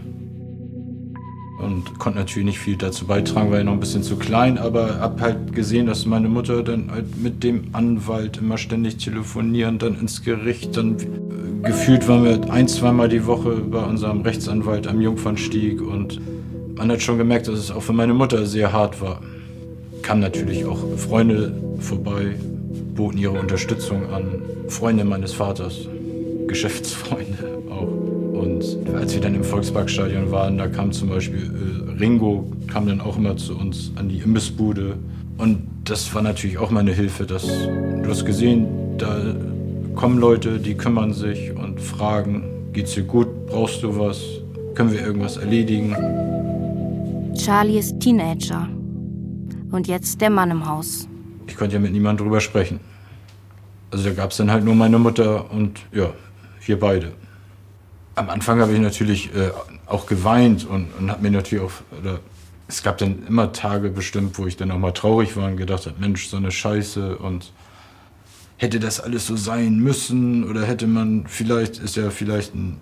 Und konnte natürlich nicht viel dazu beitragen, weil ich noch ein bisschen zu klein, aber hab halt gesehen, dass meine Mutter dann halt mit dem Anwalt immer ständig telefonieren, dann ins Gericht, dann äh, gefühlt waren wir ein, zweimal die Woche bei unserem Rechtsanwalt am Jungfernstieg und man hat schon gemerkt, dass es auch für meine Mutter sehr hart war. Kamen natürlich auch Freunde vorbei, boten ihre Unterstützung an. Freunde meines Vaters, Geschäftsfreunde *laughs* auch. Und als wir dann im Volksparkstadion waren, da kam zum Beispiel äh, Ringo, kam dann auch immer zu uns an die Imbissbude. Und das war natürlich auch meine Hilfe. Dass, du hast gesehen, da kommen Leute, die kümmern sich und fragen, geht's dir gut, brauchst du was, können wir irgendwas erledigen. Charlie ist Teenager. Und jetzt der Mann im Haus. Ich konnte ja mit niemandem drüber sprechen. Also da gab es dann halt nur meine Mutter und ja, wir beide. Am Anfang habe ich natürlich äh, auch geweint und, und habe mir natürlich auch, oder, es gab dann immer Tage bestimmt, wo ich dann auch mal traurig war und gedacht habe, Mensch, so eine Scheiße und hätte das alles so sein müssen oder hätte man vielleicht, ist ja vielleicht ein,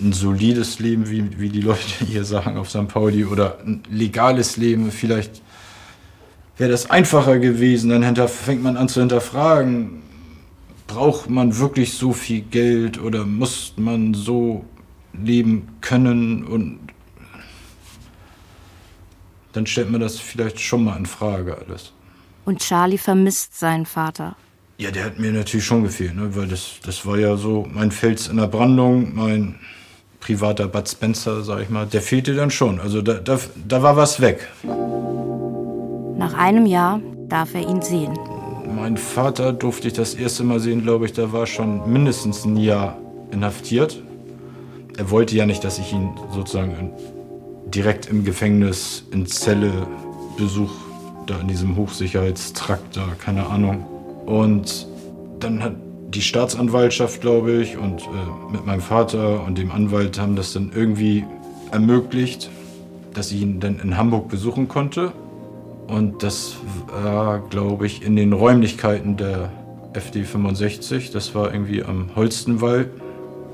ein solides Leben, wie, wie die Leute *laughs* hier sagen auf St. Pauli, oder ein legales Leben, vielleicht wäre das einfacher gewesen, dann fängt man an zu hinterfragen, braucht man wirklich so viel Geld oder muss man so leben können und dann stellt man das vielleicht schon mal in Frage alles. Und Charlie vermisst seinen Vater. Ja, der hat mir natürlich schon gefehlt, ne? weil das, das war ja so mein Fels in der Brandung, mein privater Bud Spencer, sag ich mal, der fehlte dann schon. Also da, da, da war was weg. Nach einem Jahr darf er ihn sehen. Mein Vater durfte ich das erste Mal sehen, glaube ich, da war schon mindestens ein Jahr inhaftiert. Er wollte ja nicht, dass ich ihn sozusagen direkt im Gefängnis in Zelle besuche, da in diesem Hochsicherheitstrakt da, keine Ahnung. Und dann hat die Staatsanwaltschaft, glaube ich, und äh, mit meinem Vater und dem Anwalt haben das dann irgendwie ermöglicht, dass ich ihn dann in Hamburg besuchen konnte. Und das war, glaube ich, in den Räumlichkeiten der FD 65. Das war irgendwie am Holstenwall,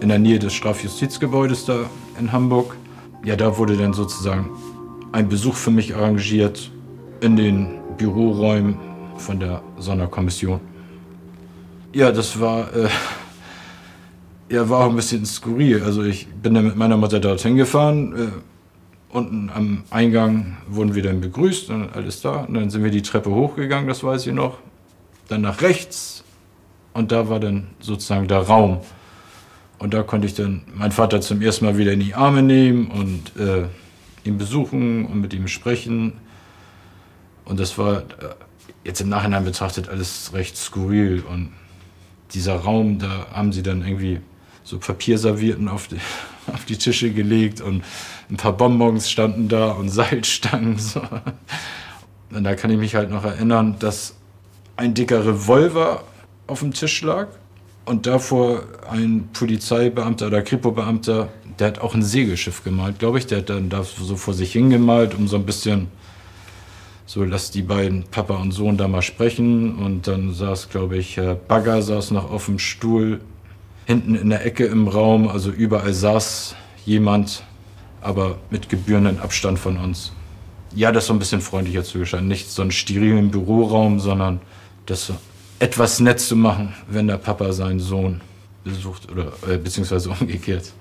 in der Nähe des Strafjustizgebäudes da in Hamburg. Ja, da wurde dann sozusagen ein Besuch für mich arrangiert in den Büroräumen von der Sonderkommission. Ja, das war, äh, ja, war auch ein bisschen skurril. Also ich bin dann mit meiner Mutter dorthin gefahren. Äh, Unten am Eingang wurden wir dann begrüßt und alles da. Und dann sind wir die Treppe hochgegangen, das weiß ich noch. Dann nach rechts und da war dann sozusagen der Raum. Und da konnte ich dann meinen Vater zum ersten Mal wieder in die Arme nehmen und äh, ihn besuchen und mit ihm sprechen. Und das war äh, jetzt im Nachhinein betrachtet alles recht skurril. Und dieser Raum, da haben sie dann irgendwie so Papierservierten auf die, *laughs* auf die Tische gelegt und ein paar Bonbons standen da und *laughs* Seilstangen. So. Und da kann ich mich halt noch erinnern, dass ein dicker Revolver auf dem Tisch lag und davor ein Polizeibeamter oder Kripo-Beamter, der hat auch ein Segelschiff gemalt, glaube ich. Der hat dann da so vor sich hingemalt, um so ein bisschen so, lass die beiden Papa und Sohn da mal sprechen. Und dann saß, glaube ich, Herr Bagger saß noch auf dem Stuhl hinten in der Ecke im Raum. Also überall saß jemand aber mit gebührenden Abstand von uns. Ja, das so ein bisschen freundlicher zugestanden. Nicht so einen sterilen Büroraum, sondern das etwas nett zu machen, wenn der Papa seinen Sohn besucht oder äh, beziehungsweise *laughs* umgekehrt.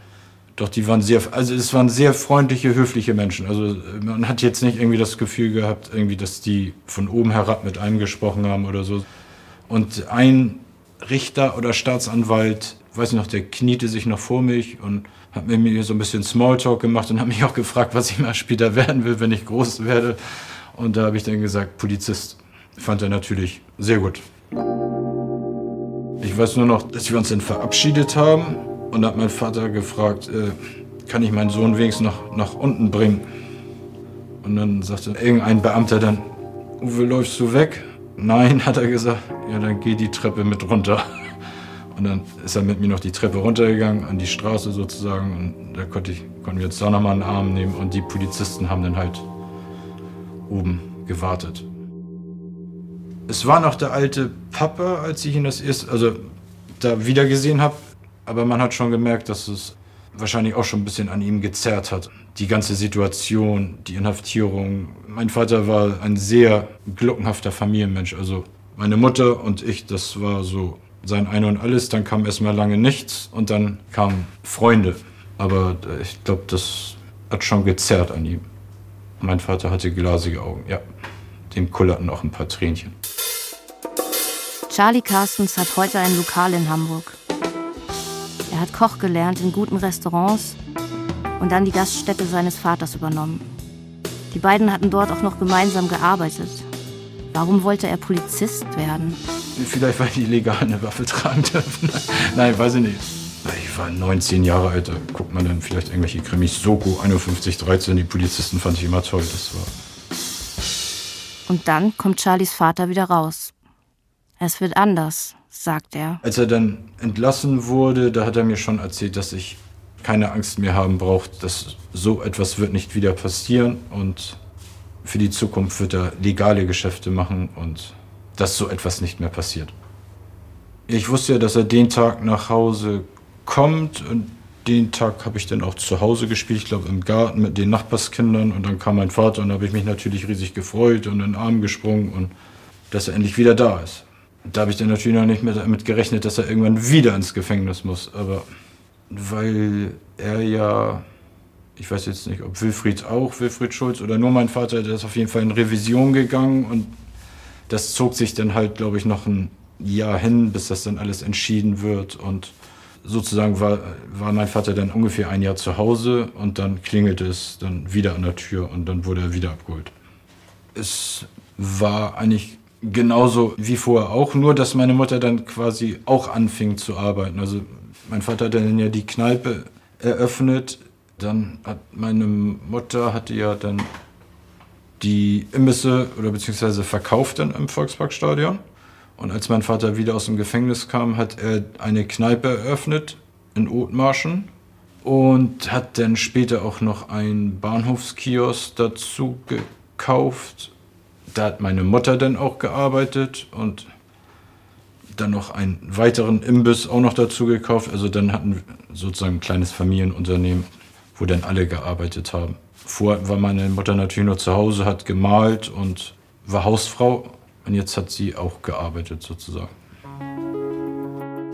Doch die waren sehr, also es waren sehr freundliche, höfliche Menschen. Also man hat jetzt nicht irgendwie das Gefühl gehabt, irgendwie, dass die von oben herab mit einem gesprochen haben oder so. Und ein Richter oder Staatsanwalt, weiß ich noch, der kniete sich noch vor mich und hat mir so ein bisschen Smalltalk gemacht und hat mich *laughs* auch gefragt, was ich mal später werden will, wenn ich groß werde. Und da habe ich dann gesagt, Polizist. Fand er natürlich sehr gut. Ich weiß nur noch, dass wir uns dann verabschiedet haben und hat mein Vater gefragt, äh, kann ich meinen Sohn wenigstens noch nach unten bringen? Und dann sagte irgendein Beamter dann, Uwe, läufst du weg? Nein, hat er gesagt. Ja, dann geh die Treppe mit runter. Und dann ist er mit mir noch die Treppe runtergegangen, an die Straße sozusagen. Und da konnte ich, konnten wir uns da nochmal einen Arm nehmen. Und die Polizisten haben dann halt oben gewartet. Es war noch der alte Papa, als ich ihn das erste, also da wieder gesehen habe. Aber man hat schon gemerkt, dass es wahrscheinlich auch schon ein bisschen an ihm gezerrt hat. Die ganze Situation, die Inhaftierung. Mein Vater war ein sehr gluckenhafter Familienmensch. Also meine Mutter und ich, das war so sein Ein und Alles. Dann kam erstmal lange nichts und dann kamen Freunde. Aber ich glaube, das hat schon gezerrt an ihm. Mein Vater hatte glasige Augen, ja. Dem kullerten auch ein paar Tränchen. Charlie Carstens hat heute ein Lokal in Hamburg. Er hat Koch gelernt in guten Restaurants und dann die Gaststätte seines Vaters übernommen. Die beiden hatten dort auch noch gemeinsam gearbeitet. Warum wollte er Polizist werden? Vielleicht, weil die legal eine Waffe tragen dürfen. *laughs* Nein, weiß ich nicht. Ich war 19 Jahre alt, da guckt man dann vielleicht irgendwelche Krimis. Soko 5113, die Polizisten fand ich immer toll. Das war. Und dann kommt Charlies Vater wieder raus. Es wird anders, sagt er. Als er dann entlassen wurde, da hat er mir schon erzählt, dass ich keine Angst mehr haben braucht, dass so etwas wird nicht wieder passieren und für die Zukunft wird er legale Geschäfte machen und dass so etwas nicht mehr passiert. Ich wusste ja, dass er den Tag nach Hause kommt und den Tag habe ich dann auch zu Hause gespielt, ich glaube im Garten mit den Nachbarskindern und dann kam mein Vater und da habe ich mich natürlich riesig gefreut und in den Arm gesprungen und dass er endlich wieder da ist. Da habe ich dann natürlich noch nicht mehr damit gerechnet, dass er irgendwann wieder ins Gefängnis muss. Aber weil er ja, ich weiß jetzt nicht, ob Wilfried auch, Wilfried Schulz oder nur mein Vater, der ist auf jeden Fall in Revision gegangen und das zog sich dann halt, glaube ich, noch ein Jahr hin, bis das dann alles entschieden wird. Und sozusagen war, war mein Vater dann ungefähr ein Jahr zu Hause und dann klingelte es dann wieder an der Tür und dann wurde er wieder abgeholt. Es war eigentlich genauso wie vorher auch, nur dass meine Mutter dann quasi auch anfing zu arbeiten. Also mein Vater hat dann ja die Kneipe eröffnet, dann hat meine Mutter hatte ja dann die Imbisse oder beziehungsweise verkauft dann im Volksparkstadion. Und als mein Vater wieder aus dem Gefängnis kam, hat er eine Kneipe eröffnet in Othmarschen und hat dann später auch noch einen Bahnhofskiosk dazu gekauft da hat meine Mutter dann auch gearbeitet und dann noch einen weiteren Imbiss auch noch dazu gekauft. Also dann hatten wir sozusagen ein kleines Familienunternehmen, wo dann alle gearbeitet haben. Vorher war meine Mutter natürlich nur zu Hause, hat gemalt und war Hausfrau. Und jetzt hat sie auch gearbeitet sozusagen.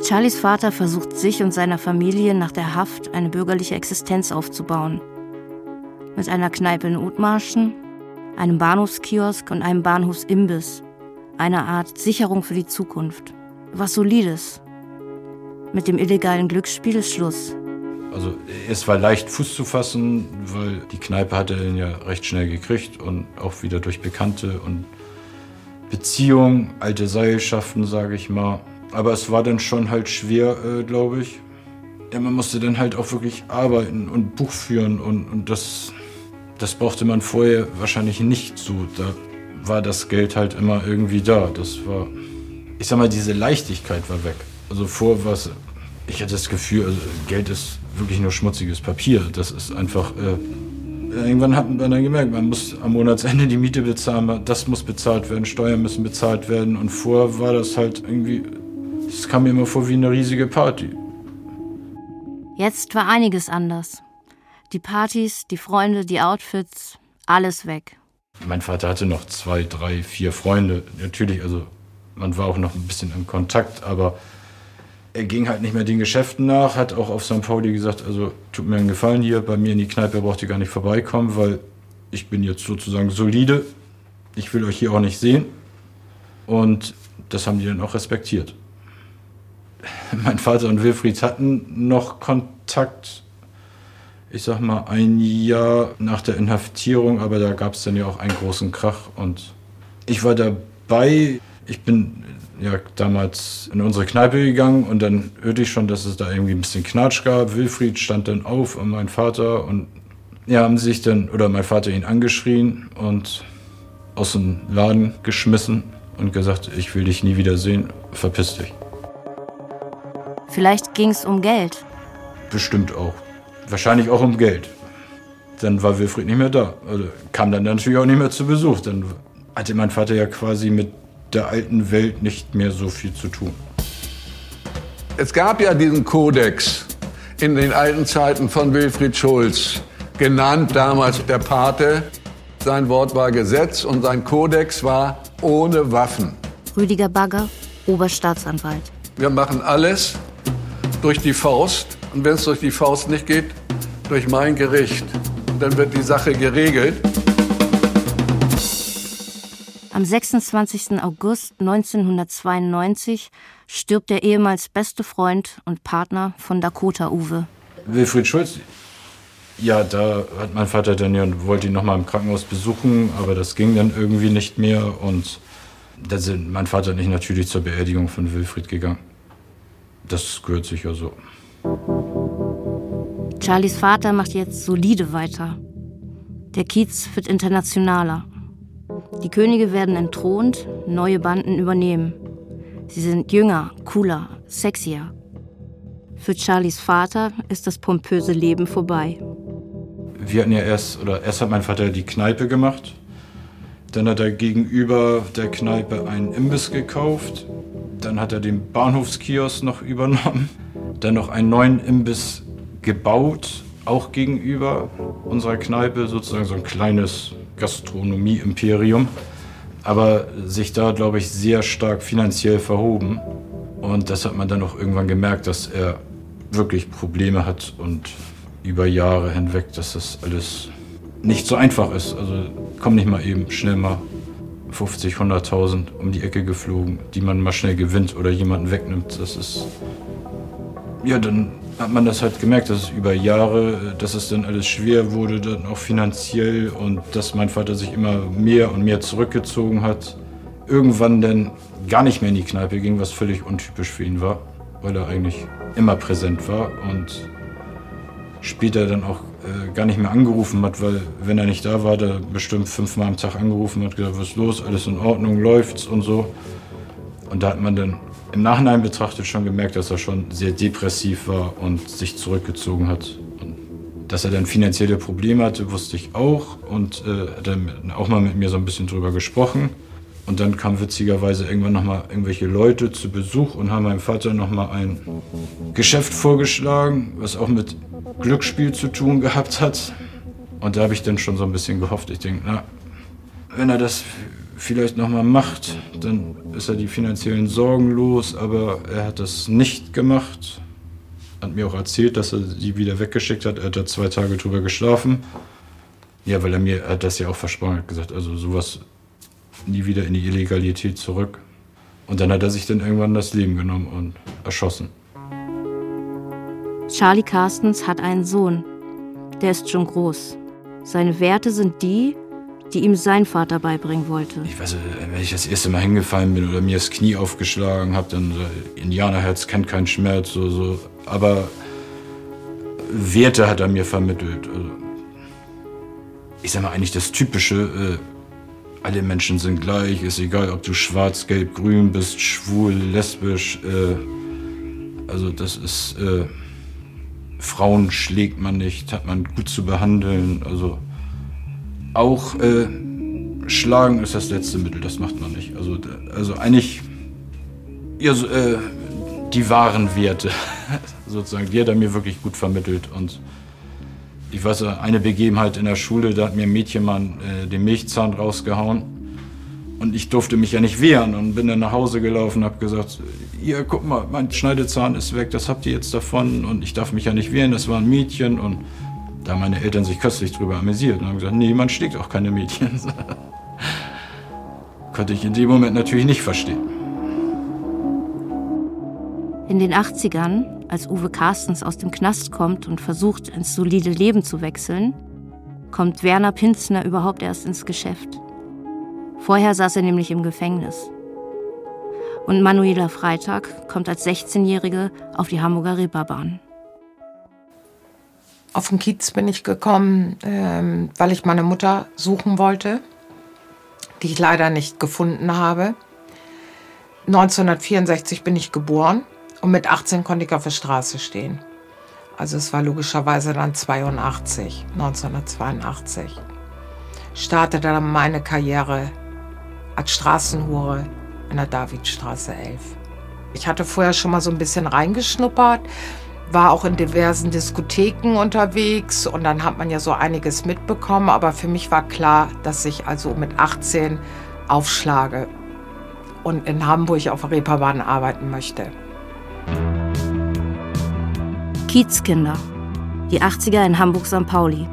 Charlies Vater versucht sich und seiner Familie nach der Haft eine bürgerliche Existenz aufzubauen. Mit einer Kneipe in Othmarschen, einem Bahnhofskiosk und einem Bahnhofsimbiss. Eine Art Sicherung für die Zukunft. Was Solides. Mit dem illegalen Glücksspiel ist Schluss. Also es war leicht Fuß zu fassen, weil die Kneipe hatte er ja recht schnell gekriegt und auch wieder durch Bekannte und Beziehungen, alte Seilschaften, sage ich mal. Aber es war dann schon halt schwer, äh, glaube ich. Ja, man musste dann halt auch wirklich arbeiten und Buch führen und, und das das brauchte man vorher wahrscheinlich nicht so. Da war das Geld halt immer irgendwie da. Das war, ich sag mal, diese Leichtigkeit war weg. Also vor was, ich hatte das Gefühl, also Geld ist wirklich nur schmutziges Papier. Das ist einfach, äh, irgendwann hat man dann gemerkt, man muss am Monatsende die Miete bezahlen, das muss bezahlt werden, Steuern müssen bezahlt werden. Und vorher war das halt irgendwie, es kam mir immer vor wie eine riesige Party. Jetzt war einiges anders. Die Partys, die Freunde, die Outfits, alles weg. Mein Vater hatte noch zwei, drei, vier Freunde. Natürlich, also man war auch noch ein bisschen in Kontakt, aber er ging halt nicht mehr den Geschäften nach, hat auch auf St. Pauli gesagt, also tut mir einen Gefallen hier, bei mir in die Kneipe braucht ihr gar nicht vorbeikommen, weil ich bin jetzt sozusagen solide, ich will euch hier auch nicht sehen. Und das haben die dann auch respektiert. *laughs* Mein Vater und Wilfried hatten noch Kontakt, ich sag mal, ein Jahr nach der Inhaftierung, aber da gab es dann ja auch einen großen Krach und ich war dabei. Ich bin ja damals in unsere Kneipe gegangen und dann hörte ich schon, dass es da irgendwie ein bisschen Knatsch gab. Wilfried stand dann auf und mein Vater und ja, haben sich dann, oder mein Vater ihn angeschrien und aus dem Laden geschmissen und gesagt, ich will dich nie wiedersehen, verpiss dich. Vielleicht ging es um Geld. Bestimmt auch. Wahrscheinlich auch um Geld. Dann war Wilfried nicht mehr da. Also kam dann natürlich auch nicht mehr zu Besuch. Dann hatte mein Vater ja quasi mit der alten Welt nicht mehr so viel zu tun. Es gab ja diesen Kodex in den alten Zeiten von Wilfried Schulz, genannt damals der Pate. Sein Wort war Gesetz und sein Kodex war ohne Waffen. Rüdiger Bagger, Oberstaatsanwalt. Wir machen alles durch die Faust. Und wenn es durch die Faust nicht geht, durch mein Gericht. Und dann wird die Sache geregelt. Am 26. August 1992 stirbt der ehemals beste Freund und Partner von Dakota Uwe. Wilfried Schulz, ja, da hat mein Vater dann ja wollte ihn noch mal im Krankenhaus besuchen, aber das ging dann irgendwie nicht mehr und da sind mein Vater und ich natürlich zur Beerdigung von Wilfried gegangen. Das gehört sicher so. Charlies Vater macht jetzt solide weiter. Der Kiez wird internationaler. Die Könige werden entthront, neue Banden übernehmen. Sie sind jünger, cooler, sexier. Für Charlies Vater ist das pompöse Leben vorbei. Wir hatten ja erst, oder erst hat mein Vater die Kneipe gemacht. Dann hat er gegenüber der Kneipe einen Imbiss gekauft. Dann hat er den Bahnhofskiosk noch übernommen. Dann noch einen neuen Imbiss gebaut, auch gegenüber unserer Kneipe, sozusagen so ein kleines Gastronomie-Imperium. Aber sich da, glaube ich, sehr stark finanziell verhoben. Und das hat man dann auch irgendwann gemerkt, dass er wirklich Probleme hat und über Jahre hinweg, dass das alles nicht so einfach ist. Also kommt nicht mal eben schnell mal 50, 100.000 um die Ecke geflogen, die man mal schnell gewinnt oder jemanden wegnimmt. Das ist. Ja, dann hat man das halt gemerkt, dass es über Jahre, dass es dann alles schwer wurde, dann auch finanziell und dass mein Vater sich immer mehr und mehr zurückgezogen hat. Irgendwann dann gar nicht mehr in die Kneipe ging, was völlig untypisch für ihn war, weil er eigentlich immer präsent war und später dann auch äh, gar nicht mehr angerufen hat, weil wenn er nicht da war, der bestimmt fünfmal am Tag angerufen hat, gesagt, was ist los, alles in Ordnung, läuft's und so. Und da hat man dann im Nachhinein betrachtet schon gemerkt, dass er schon sehr depressiv war und sich zurückgezogen hat. Und dass er dann finanzielle Probleme hatte, wusste ich auch und äh, hat dann auch mal mit mir so ein bisschen drüber gesprochen. Und dann kamen witzigerweise irgendwann nochmal irgendwelche Leute zu Besuch und haben meinem Vater nochmal ein Geschäft vorgeschlagen, was auch mit Glücksspiel zu tun gehabt hat. Und da habe ich dann schon so ein bisschen gehofft. Ich denke, na, wenn er das vielleicht nochmal macht, dann ist er die finanziellen Sorgen los, aber er hat das nicht gemacht. Hat mir auch erzählt, dass er die wieder weggeschickt hat. Er hat da zwei Tage drüber geschlafen. Ja, weil er mir hat das ja auch versprochen hat, gesagt, also sowas nie wieder in die Illegalität zurück. Und dann hat er sich dann irgendwann das Leben genommen und erschossen. Charlie Carstens hat einen Sohn. Der ist schon groß. Seine Werte sind die, die ihm sein Vater beibringen wollte. Ich weiß, wenn ich das erste Mal hingefallen bin oder mir das Knie aufgeschlagen habe, dann so, Indianerherz kennt keinen Schmerz. So, so. Aber Werte hat er mir vermittelt. Also, ich sag mal eigentlich das Typische, äh, alle Menschen sind gleich, ist egal, ob du schwarz, gelb, grün bist, schwul, lesbisch. Äh, also das ist, äh, Frauen schlägt man nicht, hat man gut zu behandeln. Also auch äh, Schlagen ist das letzte Mittel, das macht man nicht. Also, also eigentlich ja, so, äh, die wahren Werte *laughs* sozusagen, die hat er mir wirklich gut vermittelt und ich weiß, eine Begebenheit in der Schule, da hat mir ein Mädchen mal äh, den Milchzahn rausgehauen. Und ich durfte mich ja nicht wehren und bin dann nach Hause gelaufen und habe gesagt, ihr, guck mal, mein Schneidezahn ist weg, das habt ihr jetzt davon und ich darf mich ja nicht wehren, das war ein Mädchen und da meine Eltern sich köstlich drüber amüsiert und haben gesagt, nee, man schlägt auch keine Mädchen. *laughs* Konnte ich in dem Moment natürlich nicht verstehen. In den 80ern, als Uwe Carstens aus dem Knast kommt und versucht, ins solide Leben zu wechseln, kommt Werner Pinzner überhaupt erst ins Geschäft. Vorher saß er nämlich im Gefängnis. Und Manuela Freitag kommt als 16-Jährige auf die Hamburger Reeperbahn. Auf den Kiez bin ich gekommen, ähm, weil ich meine Mutter suchen wollte, die ich leider nicht gefunden habe. 1964 bin ich geboren und mit 18 konnte ich auf der Straße stehen. Also es war logischerweise dann 82, 1982. Startete dann meine Karriere als Straßenhure in der Davidstraße 11. Ich hatte vorher schon mal so ein bisschen reingeschnuppert, war auch in diversen Diskotheken unterwegs und dann hat man ja so einiges mitbekommen, aber für mich war klar, dass ich also mit 18 aufschlage und in Hamburg auf der Reeperbahn arbeiten möchte. Kiezkinder. Die 80er in Hamburg-St. Pauli.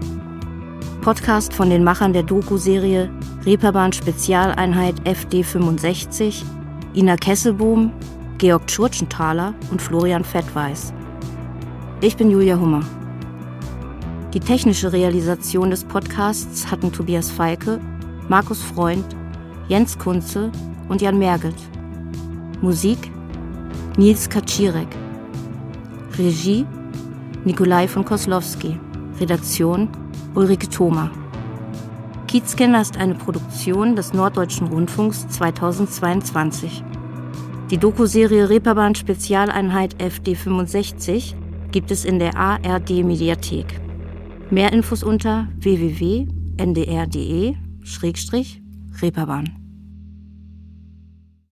Podcast von den Machern der Doku-Serie Reeperbahn Spezialeinheit FD65, Ina Kesselbohm, Georg Tschurtschenthaler und Florian Fettweiß. Ich bin Julia Hummer. Die technische Realisation des Podcasts hatten Tobias Feike, Markus Freund, Jens Kunze und Jan Merget. Musik Nils Kaczirek. Regie Nikolai von Koslowski. Redaktion Ulrike Thoma. Kiezkinder ist eine Produktion des Norddeutschen Rundfunks 2022. Die Dokuserie Reeperbahn Spezialeinheit FD65 gibt es in der ARD Mediathek. Mehr Infos unter www.ndr.de-reeperbahn.